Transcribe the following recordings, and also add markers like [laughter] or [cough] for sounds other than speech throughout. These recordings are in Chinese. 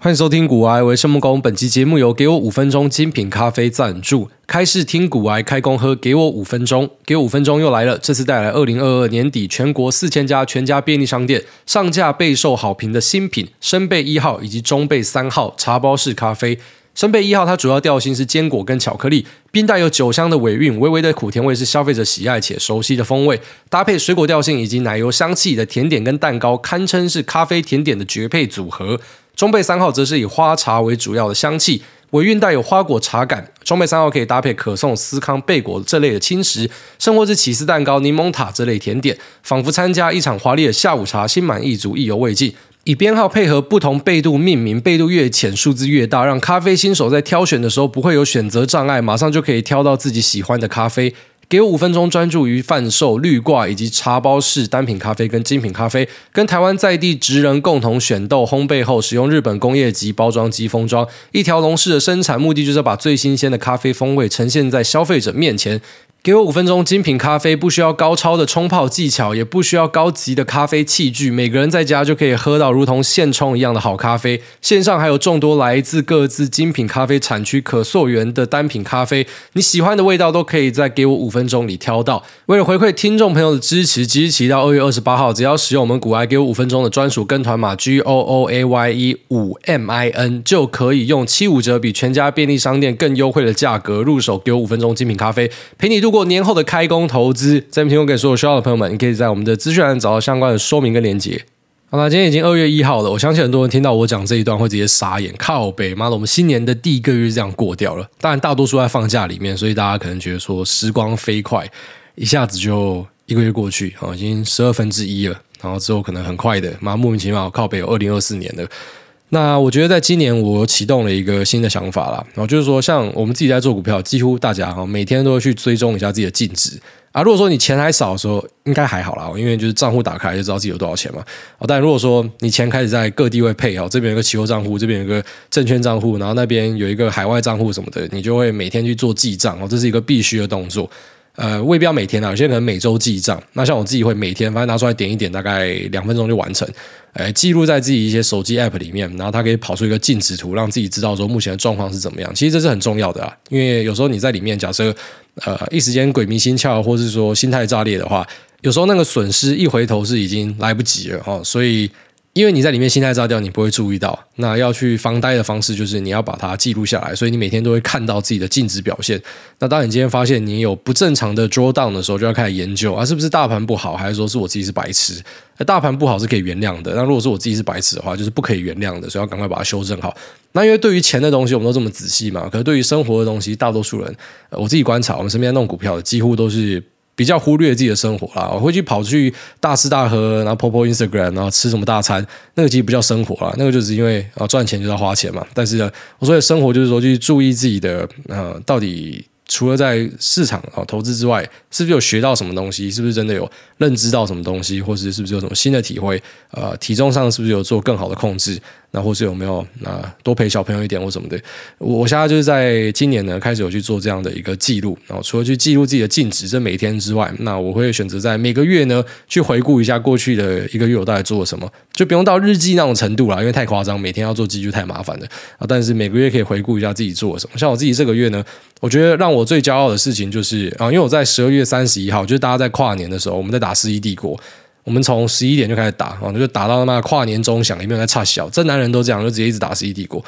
欢迎收听古癌，我是孟恭。本期节目由给我五分钟精品咖啡赞助。开市听古癌，开工喝，给我五分钟，给我五分钟又来了。这次带来二零二二年底全国四千家全家便利商店上架备受好评的新品生焙一号以及中焙三号茶包式咖啡。生焙一号它主要调性是坚果跟巧克力，并带有酒香的尾韵，微微的苦甜味是消费者喜爱且熟悉的风味，搭配水果调性以及奶油香气的甜点跟蛋糕，堪称是咖啡甜点的绝配组合。中焙三号则是以花茶为主要的香气，尾韵带有花果茶感。中焙三号可以搭配可颂、司康、贝果这类的轻食，甚或是起司蛋糕、柠檬塔这类甜点，仿佛参加一场华丽的下午茶，心满意足，意犹未尽。以编号配合不同焙度命名，焙度越浅，数字越大，让咖啡新手在挑选的时候不会有选择障碍，马上就可以挑到自己喜欢的咖啡。给我五分钟，专注于贩售绿挂以及茶包式单品咖啡跟精品咖啡，跟台湾在地职人共同选豆烘焙后，使用日本工业级包装机封装，一条龙式的生产，目的就是把最新鲜的咖啡风味呈现在消费者面前。给我五分钟，精品咖啡不需要高超的冲泡技巧，也不需要高级的咖啡器具，每个人在家就可以喝到如同现冲一样的好咖啡。线上还有众多来自各自精品咖啡产区可溯源的单品咖啡，你喜欢的味道都可以在给我五分钟里挑到。为了回馈听众朋友的支持，即日起到二月二十八号，只要使用我们古埃给我五分钟的专属跟团码 G O O A Y E 五 M I N，就可以用七五折比全家便利商店更优惠的价格入手给我五分钟精品咖啡，陪你度过。过年后的开工投资，这边提供给所有需要的朋友们，你可以在我们的资讯栏找到相关的说明跟连接。好了，今天已经二月一号了，我相信很多人听到我讲这一段会直接傻眼，靠北妈的，我们新年的第一个月这样过掉了。当然，大多数在放假里面，所以大家可能觉得说时光飞快，一下子就一个月过去，啊，已经十二分之一了。然后之后可能很快的，妈莫名其妙靠北有二零二四年了。那我觉得在今年我启动了一个新的想法啦，然后就是说，像我们自己在做股票，几乎大家哈每天都会去追踪一下自己的净值啊。如果说你钱还少的时候，应该还好啦，因为就是账户打开就知道自己有多少钱嘛。但如果说你钱开始在各地位配哦，这边有个期货账户，这边有个证券账户，然后那边有一个海外账户什么的，你就会每天去做记账哦，这是一个必须的动作。呃，未必要每天啊，有些人可能每周记账。那像我自己会每天，反正拿出来点一点，大概两分钟就完成。呃，记录在自己一些手机 app 里面，然后它可以跑出一个净值图，让自己知道说目前的状况是怎么样。其实这是很重要的啊，因为有时候你在里面，假设呃一时间鬼迷心窍，或是说心态炸裂的话，有时候那个损失一回头是已经来不及了哈，所以。因为你在里面心态炸掉，你不会注意到。那要去防呆的方式就是你要把它记录下来，所以你每天都会看到自己的净值表现。那当你今天发现你有不正常的 drawdown 的时候，就要开始研究啊，是不是大盘不好，还是说是我自己是白痴？大盘不好是可以原谅的，那如果说我自己是白痴的话，就是不可以原谅的，所以要赶快把它修正好。那因为对于钱的东西，我们都这么仔细嘛，可是对于生活的东西，大多数人，我自己观察，我们身边弄股票的几乎都是。比较忽略自己的生活啦，我会去跑去大吃大喝，然后 po po Instagram，然后吃什么大餐，那个其实不叫生活啦，那个就是因为啊赚钱就要花钱嘛。但是呢，我说的生活就是说去注意自己的呃到底。除了在市场啊投资之外，是不是有学到什么东西？是不是真的有认知到什么东西？或是是不是有什么新的体会？呃，体重上是不是有做更好的控制？那或是有没有啊多陪小朋友一点或什么的？我现在就是在今年呢开始有去做这样的一个记录。然后除了去记录自己的净值这每天之外，那我会选择在每个月呢去回顾一下过去的一个月我到底做了什么，就不用到日记那种程度了，因为太夸张，每天要做记录太麻烦了啊。但是每个月可以回顾一下自己做了什么。像我自己这个月呢。我觉得让我最骄傲的事情就是啊，因为我在十二月三十一号，就是大家在跨年的时候，我们在打《世纪帝国》，我们从十一点就开始打啊，就打到他妈跨年钟响，里面在差小，这男人都这样，就直接一直打《世纪帝国》。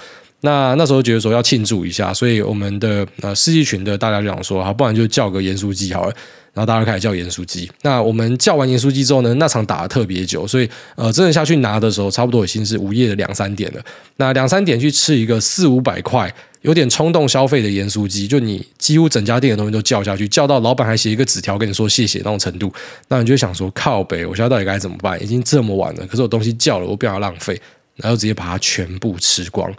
那那时候觉得说要庆祝一下，所以我们的呃世纪群的大家就想说，好，不然就叫个盐酥鸡好了。然后大家开始叫盐酥鸡。那我们叫完盐酥鸡之后呢，那场打得特别久，所以呃，真的下去拿的时候，差不多已经是午夜的两三点了。那两三点去吃一个四五百块，有点冲动消费的盐酥鸡，就你几乎整家店的东西都叫下去，叫到老板还写一个纸条跟你说谢谢那种程度，那你就想说靠北，我现在到底该怎么办？已经这么晚了，可是我东西叫了，我不想要浪费，然后直接把它全部吃光。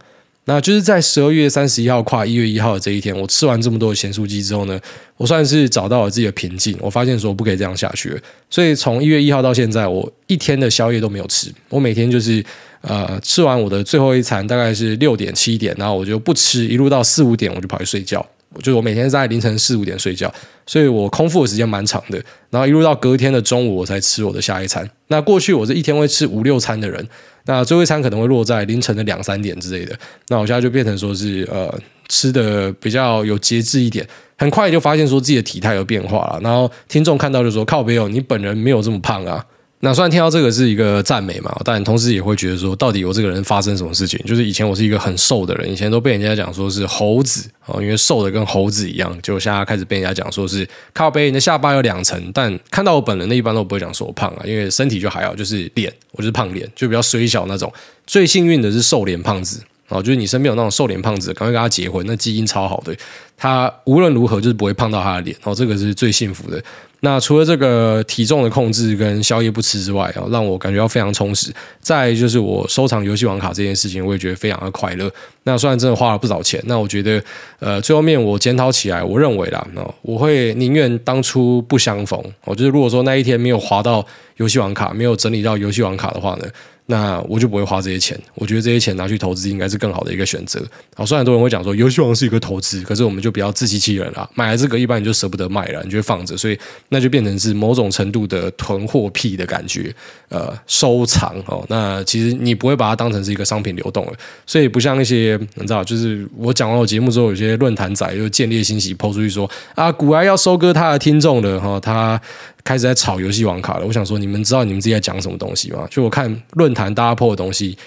那就是在十二月三十一号跨一月一号的这一天，我吃完这么多的咸酥鸡之后呢，我算是找到了自己的平静。我发现说不可以这样下去，所以从一月一号到现在，我一天的宵夜都没有吃。我每天就是呃吃完我的最后一餐，大概是六点七点，然后我就不吃，一路到四五点我就跑去睡觉。就我每天在凌晨四五点睡觉，所以我空腹的时间蛮长的。然后一路到隔天的中午，我才吃我的下一餐。那过去我是一天会吃五六餐的人，那最后一餐可能会落在凌晨的两三点之类的。那我现在就变成说是呃吃的比较有节制一点，很快就发现说自己的体态有变化了。然后听众看到就说：“靠北哦，你本人没有这么胖啊。”那虽然听到这个是一个赞美嘛，但同时也会觉得说，到底我这个人发生什么事情？就是以前我是一个很瘦的人，以前都被人家讲说是猴子啊，因为瘦的跟猴子一样。就现在开始被人家讲说是靠背，你的下巴有两层。但看到我本人的一般都不会讲说我胖啊，因为身体就还好，就是脸，我就是胖脸，就比较衰小那种。最幸运的是瘦脸胖子哦，就是你身边有那种瘦脸胖子，赶快跟他结婚，那基因超好的，他无论如何就是不会胖到他的脸哦，这个是最幸福的。那除了这个体重的控制跟宵夜不吃之外啊，让我感觉到非常充实。再就是我收藏游戏王卡这件事情，我也觉得非常的快乐。那虽然真的花了不少钱，那我觉得呃，最后面我检讨起来，我认为啦，我会宁愿当初不相逢。我就是如果说那一天没有划到游戏王卡，没有整理到游戏王卡的话呢，那我就不会花这些钱。我觉得这些钱拿去投资应该是更好的一个选择。好，虽然很多人会讲说游戏王是一个投资，可是我们就不要自欺欺人了。买了这个，一般你就舍不得卖了，你就放着，所以那就变成是某种程度的囤货癖的感觉。呃，收藏哦，那其实你不会把它当成是一个商品流动了，所以不像一些你知道，就是我讲完我节目之后，有些论坛仔就见猎心喜抛出去说啊，股癌要收割他的听众了哈，他开始在炒游戏王卡了。我想说，你们知道你们自己在讲什么东西吗？就我看论坛大家破的东西，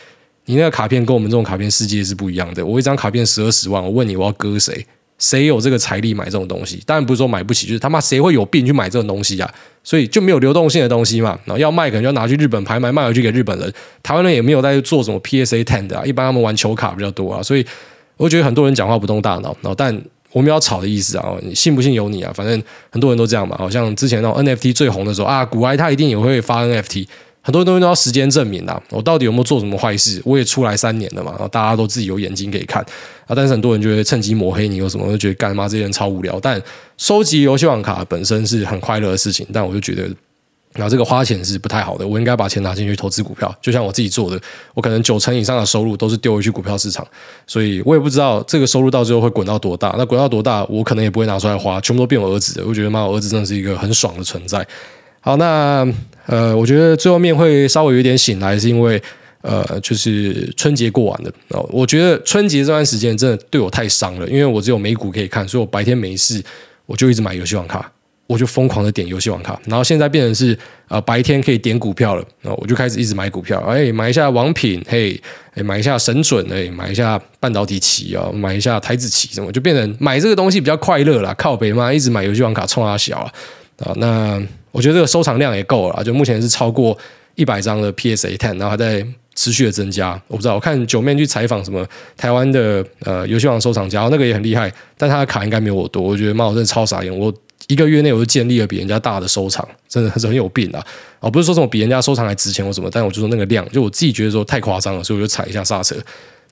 你那个卡片跟我们这种卡片世界是不一样的。我一张卡片十二十万，我问你我要割谁？谁有这个财力买这种东西？当然不是说买不起，就是他妈谁会有病去买这种东西啊？所以就没有流动性的东西嘛。然后要卖，可能就要拿去日本拍卖，卖回去给日本人。台湾人也没有在做什么 PSA ten 的啊，一般他们玩球卡比较多啊。所以我觉得很多人讲话不动大脑。然后但我没有要炒的意思啊，你信不信由你啊。反正很多人都这样嘛。好像之前那种 NFT 最红的时候啊，古埃他一定也会发 NFT。很多东西都要时间证明的。我到底有没有做什么坏事？我也出来三年了嘛，然后大家都自己有眼睛可以看啊。但是很多人就会趁机抹黑你，有什么就觉得干嘛这些人超无聊。但收集游戏网卡本身是很快乐的事情，但我就觉得，然后这个花钱是不太好的。我应该把钱拿进去投资股票，就像我自己做的。我可能九成以上的收入都是丢回去股票市场，所以我也不知道这个收入到最后会滚到多大。那滚到多大，我可能也不会拿出来花，全部都变我儿子的。我觉得妈，我儿子真的是一个很爽的存在。好，那呃，我觉得最后面会稍微有点醒来，是因为呃，就是春节过完了哦。我觉得春节这段时间真的对我太伤了，因为我只有美股可以看，所以我白天没事，我就一直买游戏王卡，我就疯狂的点游戏王卡。然后现在变成是呃白天可以点股票了，然后我就开始一直买股票，哎，买一下王品，嘿，哎，买一下神准，哎，买一下半导体期啊，买一下台指期，什么就变成买这个东西比较快乐啦。靠北嘛，一直买游戏王卡冲他小啊啊那。我觉得这个收藏量也够了，就目前是超过一百张的 PSA Ten，然后还在持续的增加。我不知道，我看九面去采访什么台湾的呃游戏王收藏家，那个也很厉害，但他的卡应该没有我多。我觉得妈，我真的超傻眼，我一个月内我就建立了比人家大的收藏，真的是很有病啊！不是说什么比人家收藏还值钱或什么，但我就说那个量，就我自己觉得说太夸张了，所以我就踩一下刹车。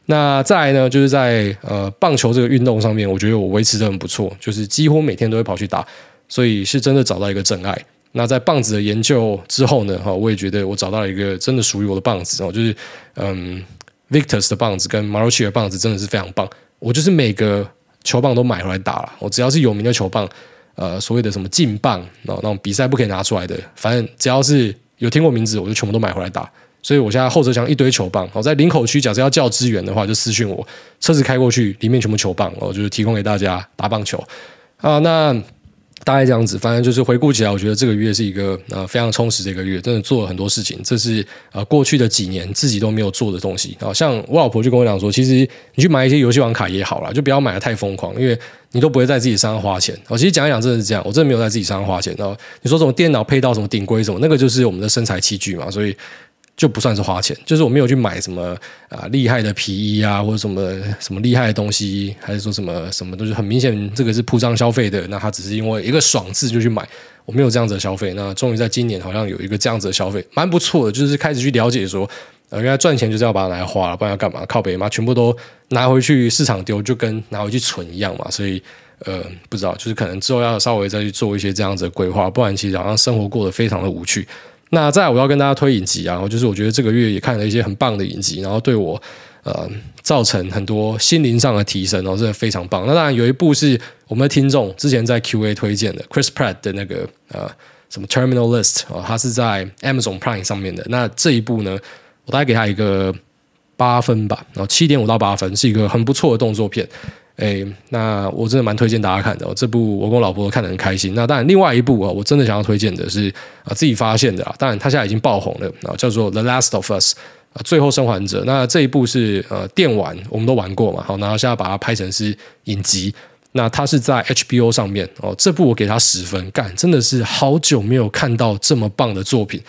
那再来呢，就是在呃棒球这个运动上面，我觉得我维持得很不错，就是几乎每天都会跑去打，所以是真的找到一个真爱。那在棒子的研究之后呢，哈，我也觉得我找到了一个真的属于我的棒子哦，就是嗯，Victus 的棒子跟 Marucci 的棒子真的是非常棒。我就是每个球棒都买回来打了，我只要是有名的球棒，呃，所谓的什么劲棒，然后那种比赛不可以拿出来的，反正只要是有听过名字，我就全部都买回来打。所以我现在后车厢一堆球棒，我 [laughs] 在林口区，假设要叫支援的话，就私讯我，车子开过去，里面全部球棒，我就是提供给大家打棒球啊，那。大概这样子，反正就是回顾起来，我觉得这个月是一个呃非常充实的一个月，真的做了很多事情，这是呃过去的几年自己都没有做的东西啊。像我老婆就跟我讲说，其实你去买一些游戏网卡也好啦，就不要买得太疯狂，因为你都不会在自己身上花钱。我其实讲一讲真的是这样，我真的没有在自己身上花钱。然后你说什么电脑配到什么顶规什么，那个就是我们的身材器具嘛，所以。就不算是花钱，就是我没有去买什么啊厉害的皮衣啊，或者什么什么厉害的东西，还是说什么什么都是很明显这个是铺张消费的。那他只是因为一个爽字就去买，我没有这样子的消费。那终于在今年好像有一个这样子的消费，蛮不错的，就是开始去了解说，呃，原来赚钱就是要把它拿来花了，不然要干嘛？靠北嘛，全部都拿回去市场丢，就跟拿回去存一样嘛。所以呃，不知道，就是可能之后要稍微再去做一些这样子的规划，不然其实好像生活过得非常的无趣。那再我要跟大家推影集啊，然后就是我觉得这个月也看了一些很棒的影集，然后对我呃造成很多心灵上的提升，然后真的非常棒。那当然有一部是我们的听众之前在 Q&A 推荐的 Chris Pratt 的那个呃什么 Terminal List 啊，它是在 Amazon Prime 上面的。那这一部呢，我大概给他一个八分吧，然后七点五到八分是一个很不错的动作片。哎，那我真的蛮推荐大家看的。这部我跟我老婆看得很开心。那当然，另外一部啊，我真的想要推荐的是啊，自己发现的啊。当然，它现在已经爆红了啊，叫做《The Last of Us》啊，《最后生还者》。那这一部是呃电玩，我们都玩过嘛。好，然后现在把它拍成是影集。那它是在 HBO 上面哦。这部我给它十分，干，真的是好久没有看到这么棒的作品，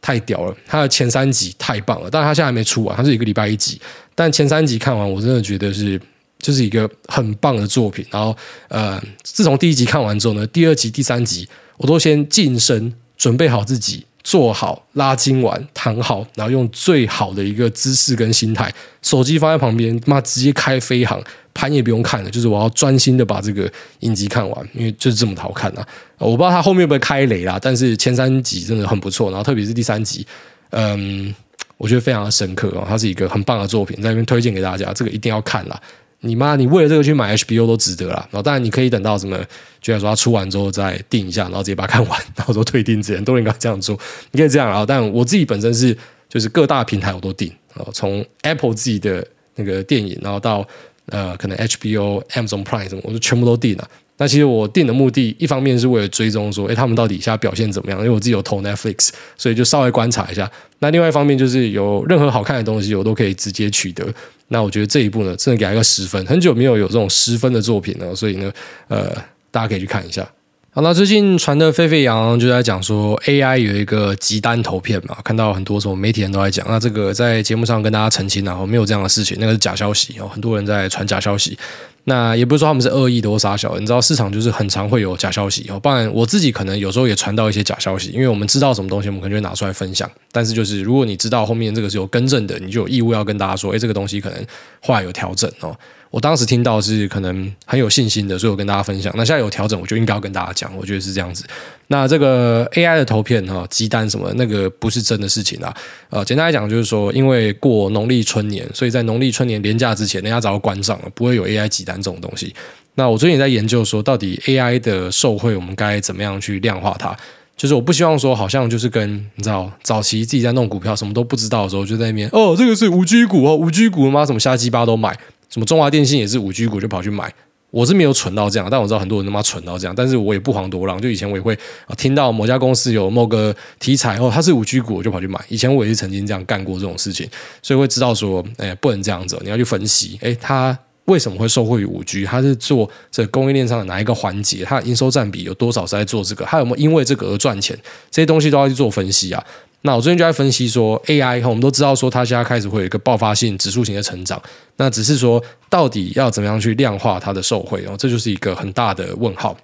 太屌了。它的前三集太棒了，但是它现在还没出完，它是一个礼拜一集。但前三集看完，我真的觉得是。就是一个很棒的作品，然后呃，自从第一集看完之后呢，第二集、第三集我都先近身准备好自己，坐好拉筋完，躺好，然后用最好的一个姿势跟心态，手机放在旁边，妈直接开飞航，盘也不用看了，就是我要专心的把这个影集看完，因为就是这么好看啊！我不知道他后面会不会开雷啦，但是前三集真的很不错，然后特别是第三集，嗯，我觉得非常的深刻啊，它是一个很棒的作品，在那边推荐给大家，这个一定要看啦。你妈！你为了这个去买 HBO 都值得啦。然后当然你可以等到什么，就像说它出完之后再订一下，然后直接把它看完，然后说退订之前都应该这样做。你可以这样啊。但我自己本身是就是各大平台我都订啊，从 Apple 自己的那个电影，然后到呃可能 HBO、Amazon Prime 什么，我就全部都订了。那其实我订的目的，一方面是为了追踪说，哎，他们到底现在表现怎么样？因为我自己有投 Netflix，所以就稍微观察一下。那另外一方面就是有任何好看的东西，我都可以直接取得。那我觉得这一部呢，真的给他一个十分，很久没有有这种十分的作品了，所以呢，呃，大家可以去看一下。好，那最近传的沸沸扬扬，就在讲说 AI 有一个集单投片嘛，看到很多什么媒体人都在讲。那这个在节目上跟大家澄清啊，没有这样的事情，那个是假消息哦，很多人在传假消息。那也不是说他们是恶意的或杀小，你知道市场就是很常会有假消息哦。不然我自己可能有时候也传到一些假消息，因为我们知道什么东西，我们可能就会拿出来分享。但是就是如果你知道后面这个是有更正的，你就有义务要跟大家说，诶，这个东西可能话有调整哦。我当时听到是可能很有信心的，所以我跟大家分享。那现在有调整，我就应该要跟大家讲，我觉得是这样子。那这个 AI 的投片哈，鸡蛋什么那个不是真的事情啊。呃，简单来讲就是说，因为过农历春年，所以在农历春年连假之前，人家早就关上了，不会有 AI 鸡蛋这种东西。那我最近也在研究说，到底 AI 的受惠，我们该怎么样去量化它？就是我不希望说，好像就是跟你知道早期自己在弄股票，什么都不知道的时候，就在那边哦，这个是五 G 股哦，五 G 股吗？什么瞎鸡巴都买。什么中华电信也是五 G 股就跑去买，我是没有蠢到这样，但我知道很多人他妈蠢到这样，但是我也不遑多让。就以前我也会听到某家公司有某个题材哦，它是五 G 股，我就跑去买。以前我也是曾经这样干过这种事情，所以会知道说，哎，不能这样子，你要去分析，哎，它为什么会受惠于五 G？它是做这供应链上的哪一个环节？它的营收占比有多少是在做这个？它有没有因为这个而赚钱？这些东西都要去做分析啊。那我最近就在分析说，AI，我们都知道说它现在开始会有一个爆发性、指数型的成长。那只是说，到底要怎么样去量化它的受惠哦？这就是一个很大的问号。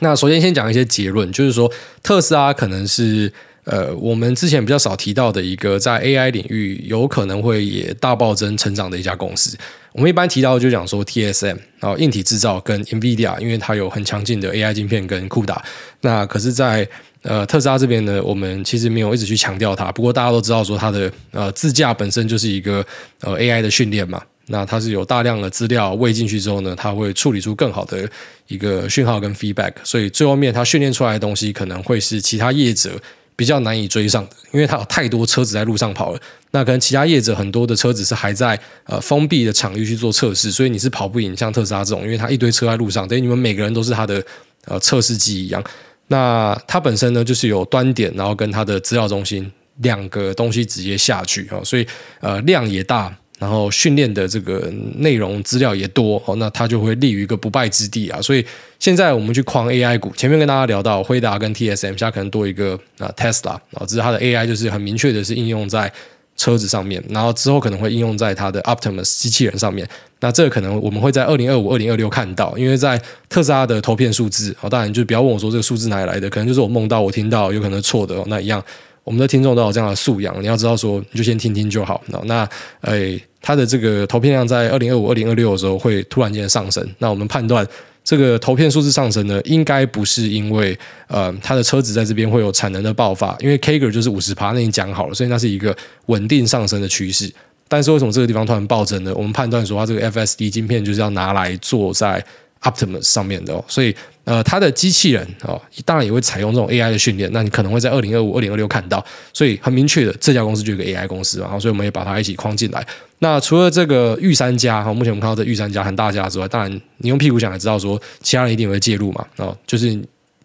那首先先讲一些结论，就是说特斯拉可能是呃我们之前比较少提到的一个在 AI 领域有可能会也大暴增成长的一家公司。我们一般提到就讲说 TSM，然后硬体制造跟 NVIDIA，因为它有很强劲的 AI 晶片跟 CUDA。那可是，在呃，特斯拉这边呢，我们其实没有一直去强调它。不过大家都知道说，它的呃自驾本身就是一个呃 AI 的训练嘛。那它是有大量的资料喂进去之后呢，它会处理出更好的一个讯号跟 feedback。所以最后面它训练出来的东西，可能会是其他业者比较难以追上的，因为它有太多车子在路上跑了。那可能其他业者很多的车子是还在呃封闭的场域去做测试，所以你是跑不赢像特斯拉这种，因为它一堆车在路上，等于你们每个人都是它的呃测试机一样。那它本身呢，就是有端点，然后跟它的资料中心两个东西直接下去啊，所以呃量也大，然后训练的这个内容资料也多哦，那它就会立于一个不败之地啊。所以现在我们去框 AI 股，前面跟大家聊到辉达跟 TSM，现在可能多一个啊 Tesla 啊，只是它的 AI 就是很明确的是应用在车子上面，然后之后可能会应用在它的 Optimus 机器人上面。那这个可能我们会在二零二五、二零二六看到，因为在特斯拉的投片数字，好，当然就不要问我说这个数字哪里来的，可能就是我梦到、我听到，有可能错的。那一样，我们的听众都有这样的素养，你要知道说，你就先听听就好。那，诶，它的这个投片量在二零二五、二零二六的时候会突然间上升。那我们判断这个投片数字上升呢，应该不是因为呃它的车子在这边会有产能的爆发，因为 Kager 就是五十趴，那已经讲好了，所以那是一个稳定上升的趋势。但是为什么这个地方突然暴增呢？我们判断说它这个 FSD 晶片就是要拿来做在 Optimus 上面的哦，所以呃，它的机器人哦，当然也会采用这种 AI 的训练。那你可能会在二零二五、二零二六看到，所以很明确的，这家公司就是一个 AI 公司，然后所以我们也把它一起框进来。那除了这个御三家哈，目前我们看到这御三家很大家之外，当然你用屁股想也知道说，其他人一定会介入嘛。哦，就是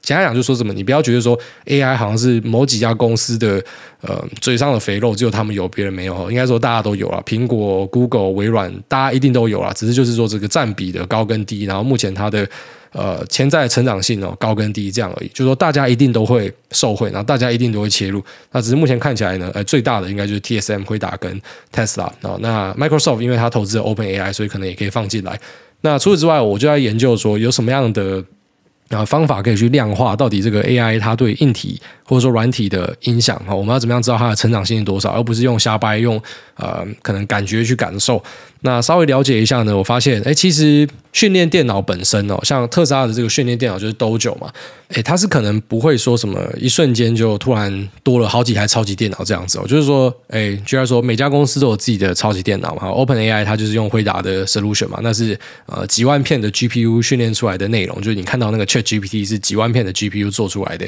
简单讲，就说什么，你不要觉得说 AI 好像是某几家公司的呃嘴上的肥肉，只有他们有，别人没有。应该说大家都有了，苹果、Google、微软，大家一定都有了，只是就是说这个占比的高跟低，然后目前它的。呃，潜在成长性哦，高跟低这样而已，就是说大家一定都会受惠，然后大家一定都会切入。那只是目前看起来呢，呃，最大的应该就是 TSM 辉达跟 Tesla 啊。那 Microsoft 因为它投资了 OpenAI，所以可能也可以放进来。那除此之外，我就在研究说有什么样的。啊，方法可以去量化到底这个 AI 它对硬体或者说软体的影响哈，我们要怎么样知道它的成长性是多少，而不是用瞎掰用呃可能感觉去感受。那稍微了解一下呢，我发现哎，其实训练电脑本身哦，像特斯拉的这个训练电脑就是 Dojo 嘛，哎，它是可能不会说什么一瞬间就突然多了好几台超级电脑这样子哦，就是说哎，居然说每家公司都有自己的超级电脑嘛，OpenAI 它就是用辉达的 solution 嘛，那是呃几万片的 GPU 训练出来的内容，就是你看到那个 Chat GPT 是几万片的 GPU 做出来的。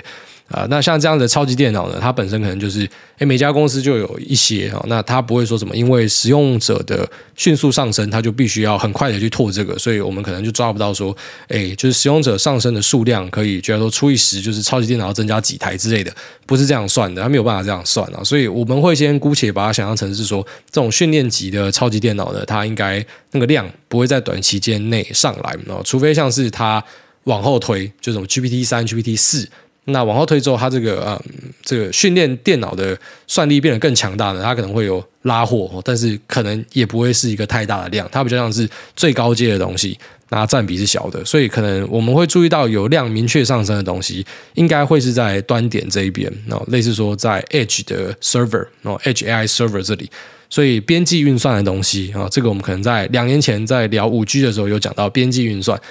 啊、那像这样的超级电脑呢，它本身可能就是，诶，每家公司就有一些哦，那它不会说什么，因为使用者的迅速速上升，它就必须要很快的去拓这个，所以我们可能就抓不到说，诶，就是使用者上升的数量可以，觉得说除以十，就是超级电脑要增加几台之类的，不是这样算的，它没有办法这样算啊，所以我们会先姑且把它想象成是说，这种训练级的超级电脑呢，它应该那个量不会在短期间内上来哦，除非像是它。往后推，就什么 GPT 三、GPT 四，那往后推之后，它这个呃，这个训练电脑的算力变得更强大呢，它可能会有拉货，但是可能也不会是一个太大的量，它比较像是最高阶的东西，那占比是小的，所以可能我们会注意到有量明确上升的东西，应该会是在端点这一边，哦，类似说在 Edge 的 Server，哦，Edge AI Server 这里，所以边际运算的东西啊，这个我们可能在两年前在聊五 G 的时候有讲到边际运算。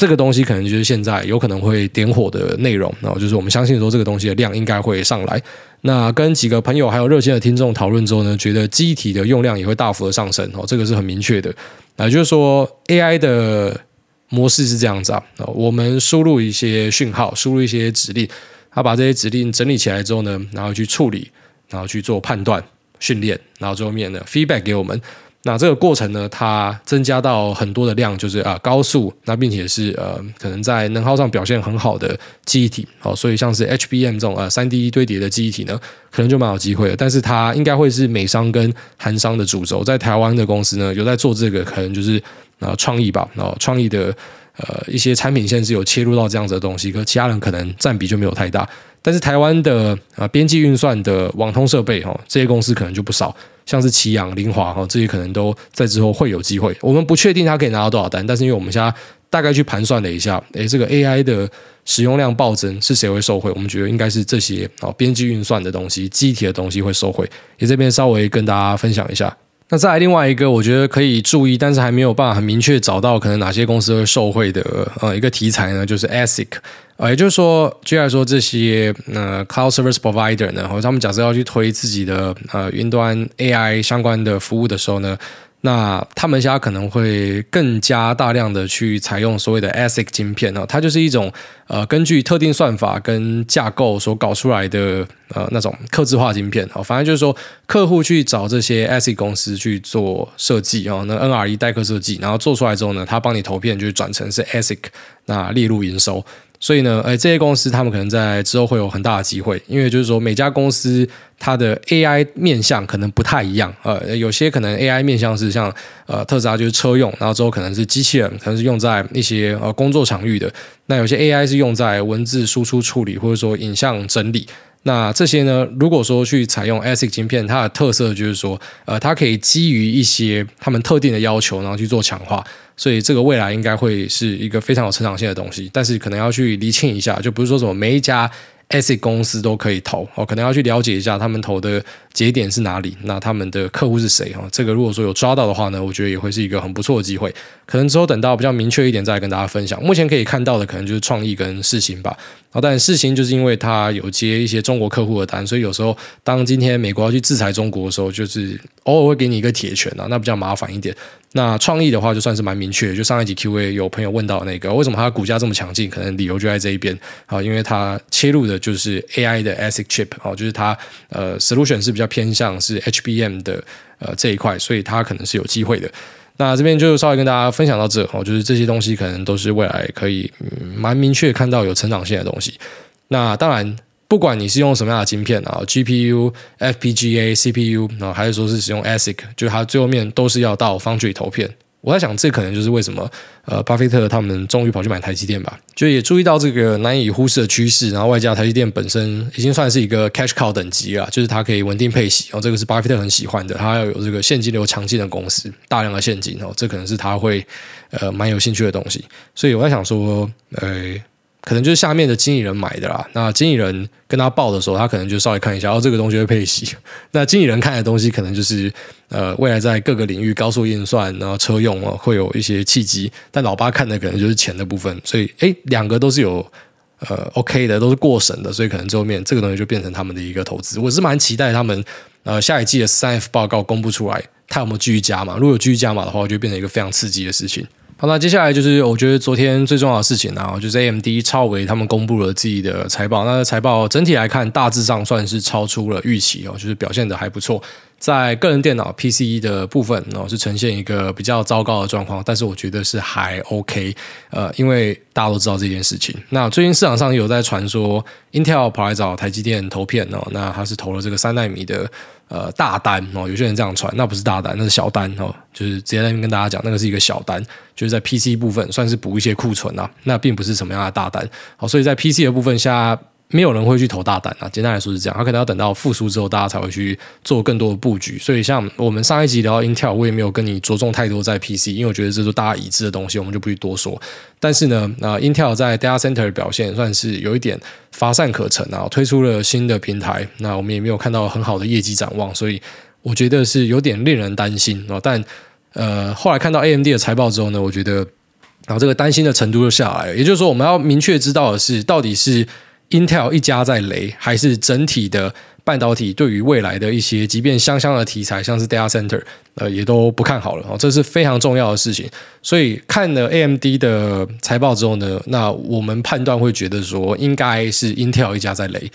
这个东西可能就是现在有可能会点火的内容，然后就是我们相信说这个东西的量应该会上来。那跟几个朋友还有热心的听众讨论之后呢，觉得机体的用量也会大幅的上升哦，这个是很明确的。那就是说 AI 的模式是这样子啊，我们输入一些讯号，输入一些指令，它把这些指令整理起来之后呢，然后去处理，然后去做判断、训练，然后最后面呢 feedback 给我们。那这个过程呢，它增加到很多的量，就是啊高速，那并且是呃可能在能耗上表现很好的记忆体，哦，所以像是 HBM 这种呃三 D 堆叠的记忆体呢，可能就蛮有机会的。但是它应该会是美商跟韩商的主轴，在台湾的公司呢有在做这个，可能就是啊创意吧，然后创意的呃一些产品线是有切入到这样子的东西，可其他人可能占比就没有太大。但是台湾的啊边际运算的网通设备哈，这些公司可能就不少。像是奇阳、林华哈，这些可能都在之后会有机会。我们不确定他可以拿到多少单，但是因为我们现在大概去盘算了一下，诶，这个 AI 的使用量暴增是谁会受惠？我们觉得应该是这些啊，编辑运算的东西、机体的东西会受惠。也这边稍微跟大家分享一下。那再来另外一个，我觉得可以注意，但是还没有办法很明确找到可能哪些公司会受惠的呃一个题材呢，就是 ASIC。呃，也就是说，既然说，这些呃 Cloud Service Provider 呢，或者他们假设要去推自己的呃云端 AI 相关的服务的时候呢，那他们家可能会更加大量的去采用所谓的 ASIC 晶片哦，它就是一种呃根据特定算法跟架构所搞出来的呃那种客制化晶片哦，反正就是说客户去找这些 ASIC 公司去做设计哦，那 NRE 代客设计，然后做出来之后呢，他帮你投片就转成是 ASIC，那列入营收。所以呢，诶，这些公司他们可能在之后会有很大的机会，因为就是说每家公司它的 AI 面向可能不太一样，呃，有些可能 AI 面向是像呃特斯拉就是车用，然后之后可能是机器人，可能是用在一些呃工作场域的，那有些 AI 是用在文字输出处理或者说影像整理，那这些呢，如果说去采用 ASIC 晶片，它的特色就是说，呃，它可以基于一些他们特定的要求，然后去做强化。所以这个未来应该会是一个非常有成长性的东西，但是可能要去厘清一下，就不是说什么每一家 ASIC 公司都可以投哦，可能要去了解一下他们投的节点是哪里，那他们的客户是谁哈？这个如果说有抓到的话呢，我觉得也会是一个很不错的机会。可能之后等到比较明确一点再来跟大家分享。目前可以看到的可能就是创意跟世芯吧。啊，但世芯就是因为它有接一些中国客户的单，所以有时候当今天美国要去制裁中国的时候，就是偶尔会给你一个铁拳啊，那比较麻烦一点。那创意的话，就算是蛮明确。就上一集 Q&A 有朋友问到那个，为什么它股价这么强劲？可能理由就在这一边啊，因为它切入的就是 AI 的 ASIC chip 哦，就是它呃 solution 是比较偏向是 HBM 的呃这一块，所以它可能是有机会的。那这边就稍微跟大家分享到这哦，就是这些东西可能都是未来可以、嗯、蛮明确看到有成长性的东西。那当然。不管你是用什么样的晶片啊，GPU、FPGA、CPU 啊，还是说是使用 ASIC，就是它最后面都是要到 Foundry 投片。我在想，这可能就是为什么呃，巴菲特他们终于跑去买台积电吧，就也注意到这个难以忽视的趋势。然后外加台积电本身已经算是一个 cash cow 等级了，就是它可以稳定配息，然后这个是巴菲特很喜欢的。它要有这个现金流强劲的公司，大量的现金哦，这可能是他会呃蛮有兴趣的东西。所以我在想说，呃。可能就是下面的经理人买的啦。那经理人跟他报的时候，他可能就稍微看一下，哦，这个东西会配息。[laughs] 那经理人看的东西，可能就是呃，未来在各个领域高速运算，然后车用哦，会有一些契机。但老八看的可能就是钱的部分。所以，哎，两个都是有呃 OK 的，都是过审的。所以，可能最后面这个东西就变成他们的一个投资。我是蛮期待他们呃下一季的三 F 报告公布出来，他有没有继续加码？如果有继续加码的话，就变成一个非常刺激的事情。好，那接下来就是我觉得昨天最重要的事情啊，就是 AMD 超微他们公布了自己的财报。那财报整体来看，大致上算是超出了预期哦，就是表现的还不错。在个人电脑 PC 的部分哦，是呈现一个比较糟糕的状况，但是我觉得是还 OK。呃，因为大家都知道这件事情。那最近市场上有在传说，Intel 跑来找台积电投片哦，那他是投了这个三纳米的。呃，大单哦，有些人这样传，那不是大单，那是小单哦，就是直接在那边跟大家讲，那个是一个小单，就是在 PC 部分算是补一些库存啊，那并不是什么样的大单，好，所以在 PC 的部分下。没有人会去投大单啊，简单来说是这样，他可能要等到复苏之后，大家才会去做更多的布局。所以像我们上一集聊到 Intel，我也没有跟你着重太多在 PC，因为我觉得这是大家已知的东西，我们就不去多说。但是呢，那 Intel 在 Data Center 的表现算是有一点乏善可陈啊，推出了新的平台，那我们也没有看到很好的业绩展望，所以我觉得是有点令人担心啊。但呃，后来看到 AMD 的财报之后呢，我觉得然后这个担心的程度就下来了。也就是说，我们要明确知道的是，到底是。Intel 一家在雷，还是整体的半导体对于未来的一些，即便香香的题材，像是 Data Center，呃，也都不看好了哦，这是非常重要的事情。所以看了 AMD 的财报之后呢，那我们判断会觉得说，应该是 Intel 一家在雷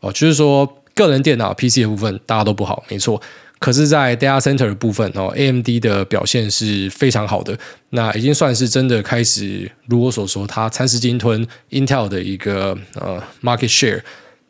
哦，就是说个人电脑 PC 的部分大家都不好，没错。可是，在 data center 部分哦，AMD 的表现是非常好的，那已经算是真的开始，如我所说，它蚕食鲸吞 Intel 的一个呃 market share。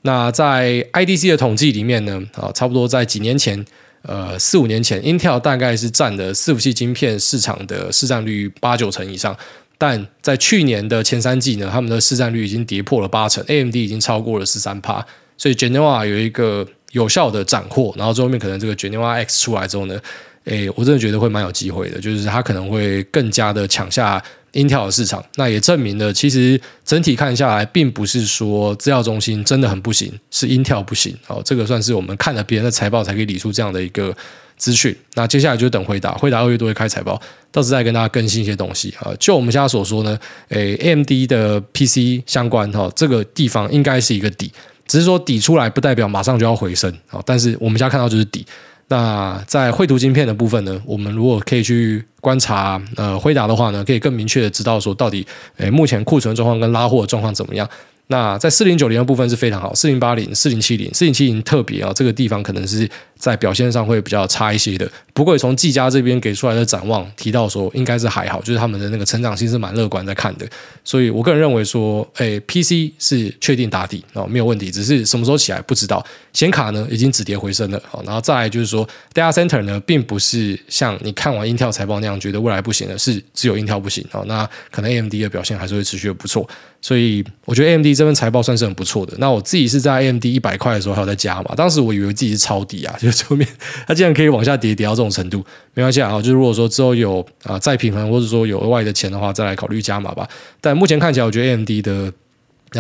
那在 IDC 的统计里面呢，啊，差不多在几年前，呃，四五年前，Intel 大概是占了伺服器晶片市场的市占率八九成以上，但在去年的前三季呢，他们的市占率已经跌破了八成，AMD 已经超过了十三趴，所以 Genoa 有一个。有效的斩获，然后最后面可能这个 Genoa X 出来之后呢，诶，我真的觉得会蛮有机会的，就是它可能会更加的抢下 Intel 的市场。那也证明了，其实整体看下来，并不是说资料中心真的很不行，是 Intel 不行。哦，这个算是我们看了别人的财报才可以理出这样的一个资讯。那接下来就等回答，回答二月都会开财报，到时再跟大家更新一些东西啊。就我们现在所说呢，诶，AMD 的 PC 相关哈，这个地方应该是一个底。只是说底出来不代表马上就要回升啊，但是我们现在看到就是底。那在绘图晶片的部分呢，我们如果可以去观察呃辉达的话呢，可以更明确的知道说到底，诶目前库存状况跟拉货状况怎么样。那在四零九零的部分是非常好，四零八零、四零七零、四零七零特别啊，这个地方可能是在表现上会比较差一些的。不过从技嘉这边给出来的展望提到说，应该是还好，就是他们的那个成长性是蛮乐观在看的。所以我个人认为说，诶，PC 是确定打底哦，没有问题，只是什么时候起来不知道。显卡呢已经止跌回升了，然后再来就是说，Data Center 呢并不是像你看完 Intel 财报那样觉得未来不行的，是只有 Intel 不行哦。那可能 AMD 的表现还是会持续的不错。所以我觉得 AMD 这份财报算是很不错的。那我自己是在 AMD 一百块的时候还有在加嘛，当时我以为自己是抄底啊，就是后面它竟然可以往下跌跌到这种程度，没关系啊。就是如果说之后有啊、再平衡，或者说有额外的钱的话，再来考虑加码吧。但目前看起来，我觉得 AMD 的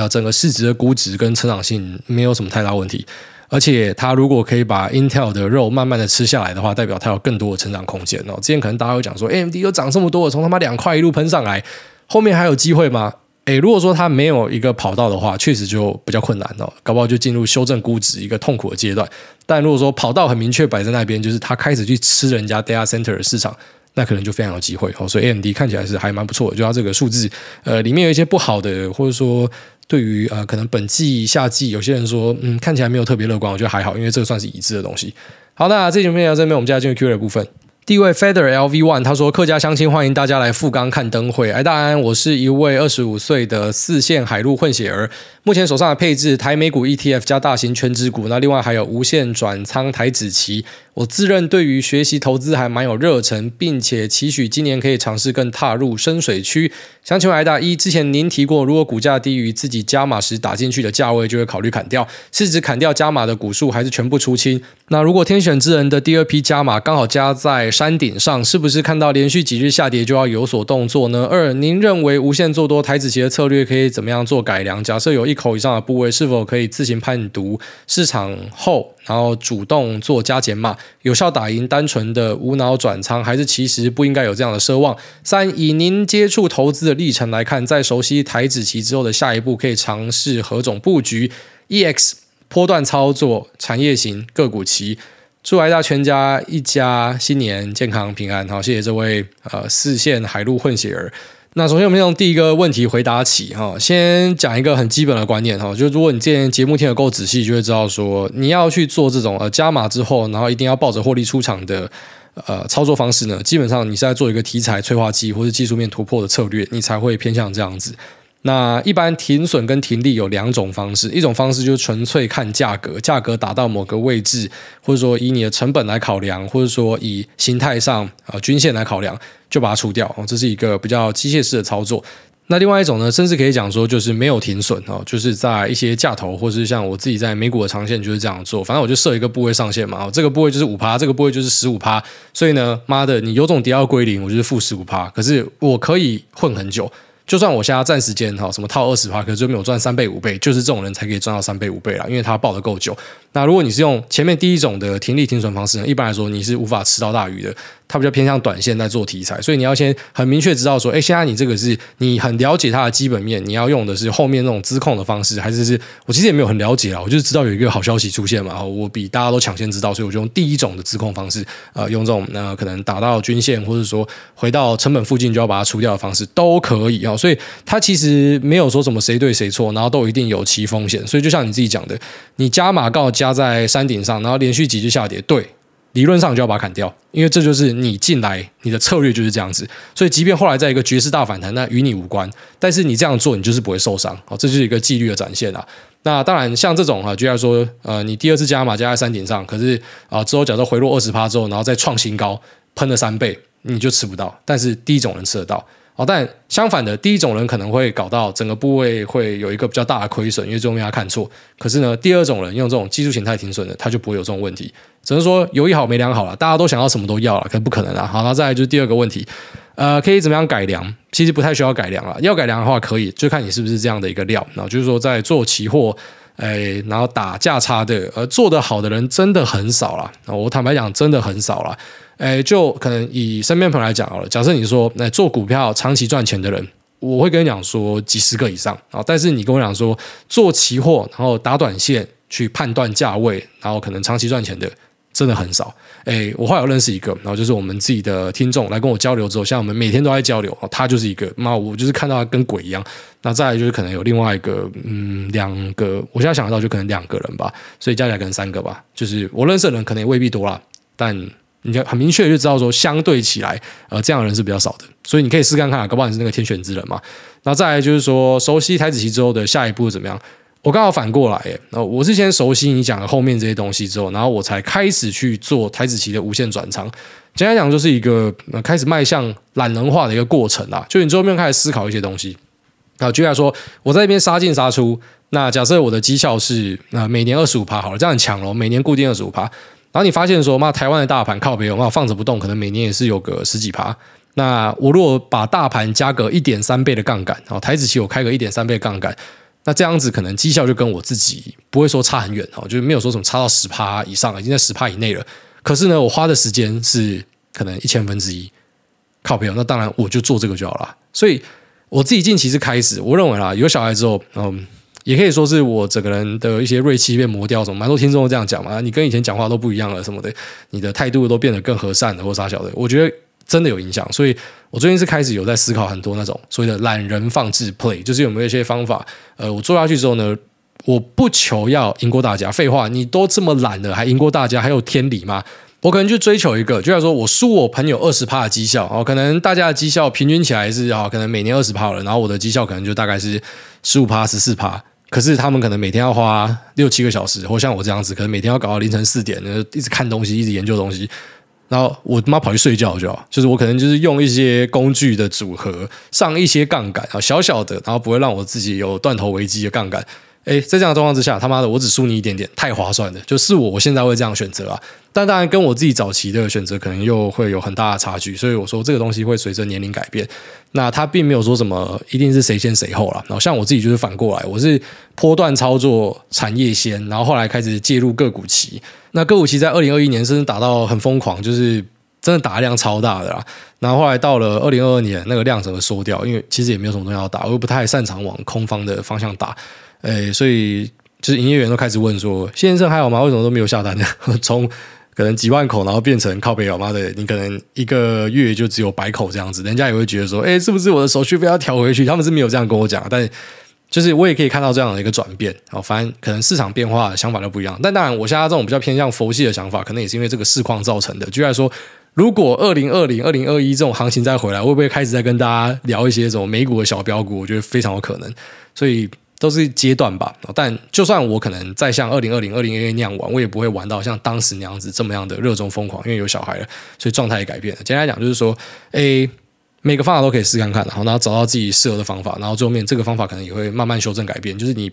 啊整个市值的估值跟成长性没有什么太大问题。而且它如果可以把 Intel 的肉慢慢的吃下来的话，代表它有更多的成长空间哦。之前可能大家会讲说 AMD 又涨这么多，从他妈两块一路喷上来，后面还有机会吗？诶，如果说它没有一个跑道的话，确实就比较困难哦，搞不好就进入修正估值一个痛苦的阶段。但如果说跑道很明确摆在那边，就是他开始去吃人家 data center 的市场，那可能就非常有机会哦。所以 AMD 看起来是还蛮不错的，就它这个数字，呃，里面有一些不好的，或者说对于呃可能本季夏季有些人说，嗯，看起来没有特别乐观，我觉得还好，因为这个算是已知的东西。好，那这节目就到这边，我们接下来进入 Q&A 的部分。第一位 Feather LV One，他说：“客家乡亲欢迎大家来富冈看灯会。”哎，大安，我是一位二十五岁的四线海陆混血儿，目前手上的配置台美股 ETF 加大型全职股，那另外还有无限转仓台指期。我自认对于学习投资还蛮有热忱，并且期许今年可以尝试更踏入深水区。想请问大一，之前您提过，如果股价低于自己加码时打进去的价位，就会考虑砍掉，是指砍掉加码的股数，还是全部出清？那如果天选之人的第二批加码刚好加在山顶上，是不是看到连续几日下跌就要有所动作呢？二，您认为无限做多台子期的策略可以怎么样做改良？假设有一口以上的部位，是否可以自行判读市场后？然后主动做加减码，有效打赢单纯的无脑转仓，还是其实不应该有这样的奢望？三，以您接触投资的历程来看，在熟悉台子期之后的下一步，可以尝试何种布局？EX 波段操作，产业型个股期。祝来大全家一家新年健康平安。好，谢谢这位呃四线海陆混血儿。那首先我们从第一个问题回答起哈，先讲一个很基本的观念哈，就如果你之前节目听得够仔细，就会知道说你要去做这种呃加码之后，然后一定要抱着获利出场的呃操作方式呢，基本上你是在做一个题材催化剂或者技术面突破的策略，你才会偏向这样子。那一般停损跟停利有两种方式，一种方式就是纯粹看价格，价格达到某个位置，或者说以你的成本来考量，或者说以形态上啊、均线来考量，就把它除掉，这是一个比较机械式的操作。那另外一种呢，甚至可以讲说就是没有停损哦，就是在一些价头，或是像我自己在美股的长线就是这样做，反正我就设一个部位上限嘛，这个部位就是五趴，这个部位就是十五趴，所以呢，妈的，你有种跌到归零，我就是负十五趴，可是我可以混很久。就算我现在暂时间哈，什么套二十趴，可是就没有赚三倍五倍，就是这种人才可以赚到三倍五倍啦，因为他抱的够久。那如果你是用前面第一种的停利停损方式呢，一般来说你是无法吃到大鱼的。它比较偏向短线在做题材，所以你要先很明确知道说，哎，现在你这个是你很了解它的基本面，你要用的是后面那种资控的方式，还是是我其实也没有很了解啊，我就是知道有一个好消息出现嘛，我比大家都抢先知道，所以我就用第一种的资控方式，呃，用这种那、可能打到均线，或者说回到成本附近就要把它除掉的方式都可以啊，所以它其实没有说什么谁对谁错，然后都一定有其风险，所以就像你自己讲的，你加码告加加在山顶上，然后连续几日下跌，对。理论上就要把它砍掉，因为这就是你进来，你的策略就是这样子。所以，即便后来在一个绝世大反弹，那与你无关。但是你这样做，你就是不会受伤。好，这就是一个纪律的展现啦。那当然，像这种哈，就像说，呃，你第二次加码加在山顶上，可是啊，之后假设回落二十趴之后，然后再创新高，喷了三倍，你就吃不到。但是第一种人吃得到。好，但相反的，第一种人可能会搞到整个部位会有一个比较大的亏损，因为这东西他看错。可是呢，第二种人用这种技术形态停损的，他就不会有这种问题。只能说有一好没两好了，大家都想要什么都要了，可不可能啊。好，那再来就是第二个问题，呃，可以怎么样改良？其实不太需要改良了。要改良的话，可以就看你是不是这样的一个料。然后就是说，在做期货，哎，然后打价差的，呃，做得好的人真的很少了。我坦白讲，真的很少了。哎，就可能以身边朋友来讲好了。假设你说，那做股票长期赚钱的人，我会跟你讲说几十个以上啊。但是你跟我讲说做期货，然后打短线去判断价位，然后可能长期赚钱的，真的很少。哎，我后来有认识一个，然后就是我们自己的听众来跟我交流之后，像我们每天都在交流，他就是一个，那我就是看到他跟鬼一样。那再来就是可能有另外一个，嗯，两个，我现在想得到就可能两个人吧，所以加起来可能三个吧。就是我认识的人可能也未必多啦，但。你就很明确就知道说，相对起来，呃，这样的人是比较少的，所以你可以试看看，搞不好你是那个天选之人嘛。那再来就是说，熟悉台子棋之后的下一步怎么样？我刚好反过来，我是先熟悉你讲的后面这些东西之后，然后我才开始去做台子棋的无限转仓。简单讲，就是一个开始迈向懒人化的一个过程啦。就你最后面开始思考一些东西。啊，举例来说，我在那边杀进杀出，那假设我的绩效是那每年二十五趴好了，这样很强了，每年固定二十五趴。然后你发现说，妈，台湾的大盘靠北，我放着不动，可能每年也是有个十几趴。那我如果把大盘加个一点三倍的杠杆，哦，台指期我开个一点三倍杠杆，那这样子可能绩效就跟我自己不会说差很远哦，就是没有说什么差到十趴以上，已经在十趴以内了。可是呢，我花的时间是可能一千分之一，靠北，那当然我就做这个就好了。所以我自己近期是开始，我认为啦，有小孩之后，嗯。也可以说是我整个人的一些锐气被磨掉，什么蛮多听众都这样讲嘛。你跟以前讲话都不一样了，什么的，你的态度都变得更和善了，或啥小的。我觉得真的有影响。所以我最近是开始有在思考很多那种所谓的懒人放置 play，就是有没有一些方法，呃，我做下去之后呢，我不求要赢过大家。废话，你都这么懒了，还赢过大家，还有天理吗？我可能就追求一个，就像说我输我朋友二十趴的绩效哦，可能大家的绩效平均起来是啊，可能每年二十趴了，然后我的绩效可能就大概是十五趴、十四趴。可是他们可能每天要花六七个小时，或像我这样子，可能每天要搞到凌晨四点，一直看东西，一直研究东西。然后我妈跑去睡觉就好，就是我可能就是用一些工具的组合，上一些杠杆啊，小小的，然后不会让我自己有断头危机的杠杆。诶，在这样的状况之下，他妈的，我只输你一点点，太划算了。就是我，我现在会这样选择啊。但当然，跟我自己早期的选择可能又会有很大的差距。所以我说，这个东西会随着年龄改变。那他并没有说什么一定是谁先谁后了。然后像我自己就是反过来，我是波段操作产业先，然后后来开始介入个股期。那个股期在二零二一年甚至打到很疯狂，就是真的打量超大的啦。然后后来到了二零二二年，那个量整个缩掉，因为其实也没有什么东西要打，我又不太擅长往空方的方向打。诶，所以就是营业员都开始问说：“先生还好吗？为什么都没有下单呢？[laughs] 从可能几万口，然后变成靠北老妈的，你可能一个月就只有百口这样子，人家也会觉得说：诶，是不是我的手续费要调回去？他们是没有这样跟我讲，但就是我也可以看到这样的一个转变。哦，反正可能市场变化想法都不一样。但当然，我现在这种比较偏向佛系的想法，可能也是因为这个市况造成的。举例来说，如果二零二零、二零二一这种行情再回来，会不会开始再跟大家聊一些这种美股的小标股？我觉得非常有可能。所以。都是阶段吧，但就算我可能再像二零二零、二零二一那样玩，我也不会玩到像当时那样子这么样的热衷疯狂，因为有小孩了，所以状态也改变了。简单来讲，就是说，诶，每个方法都可以试看看，然后然后找到自己适合的方法，然后最后面这个方法可能也会慢慢修正改变，就是你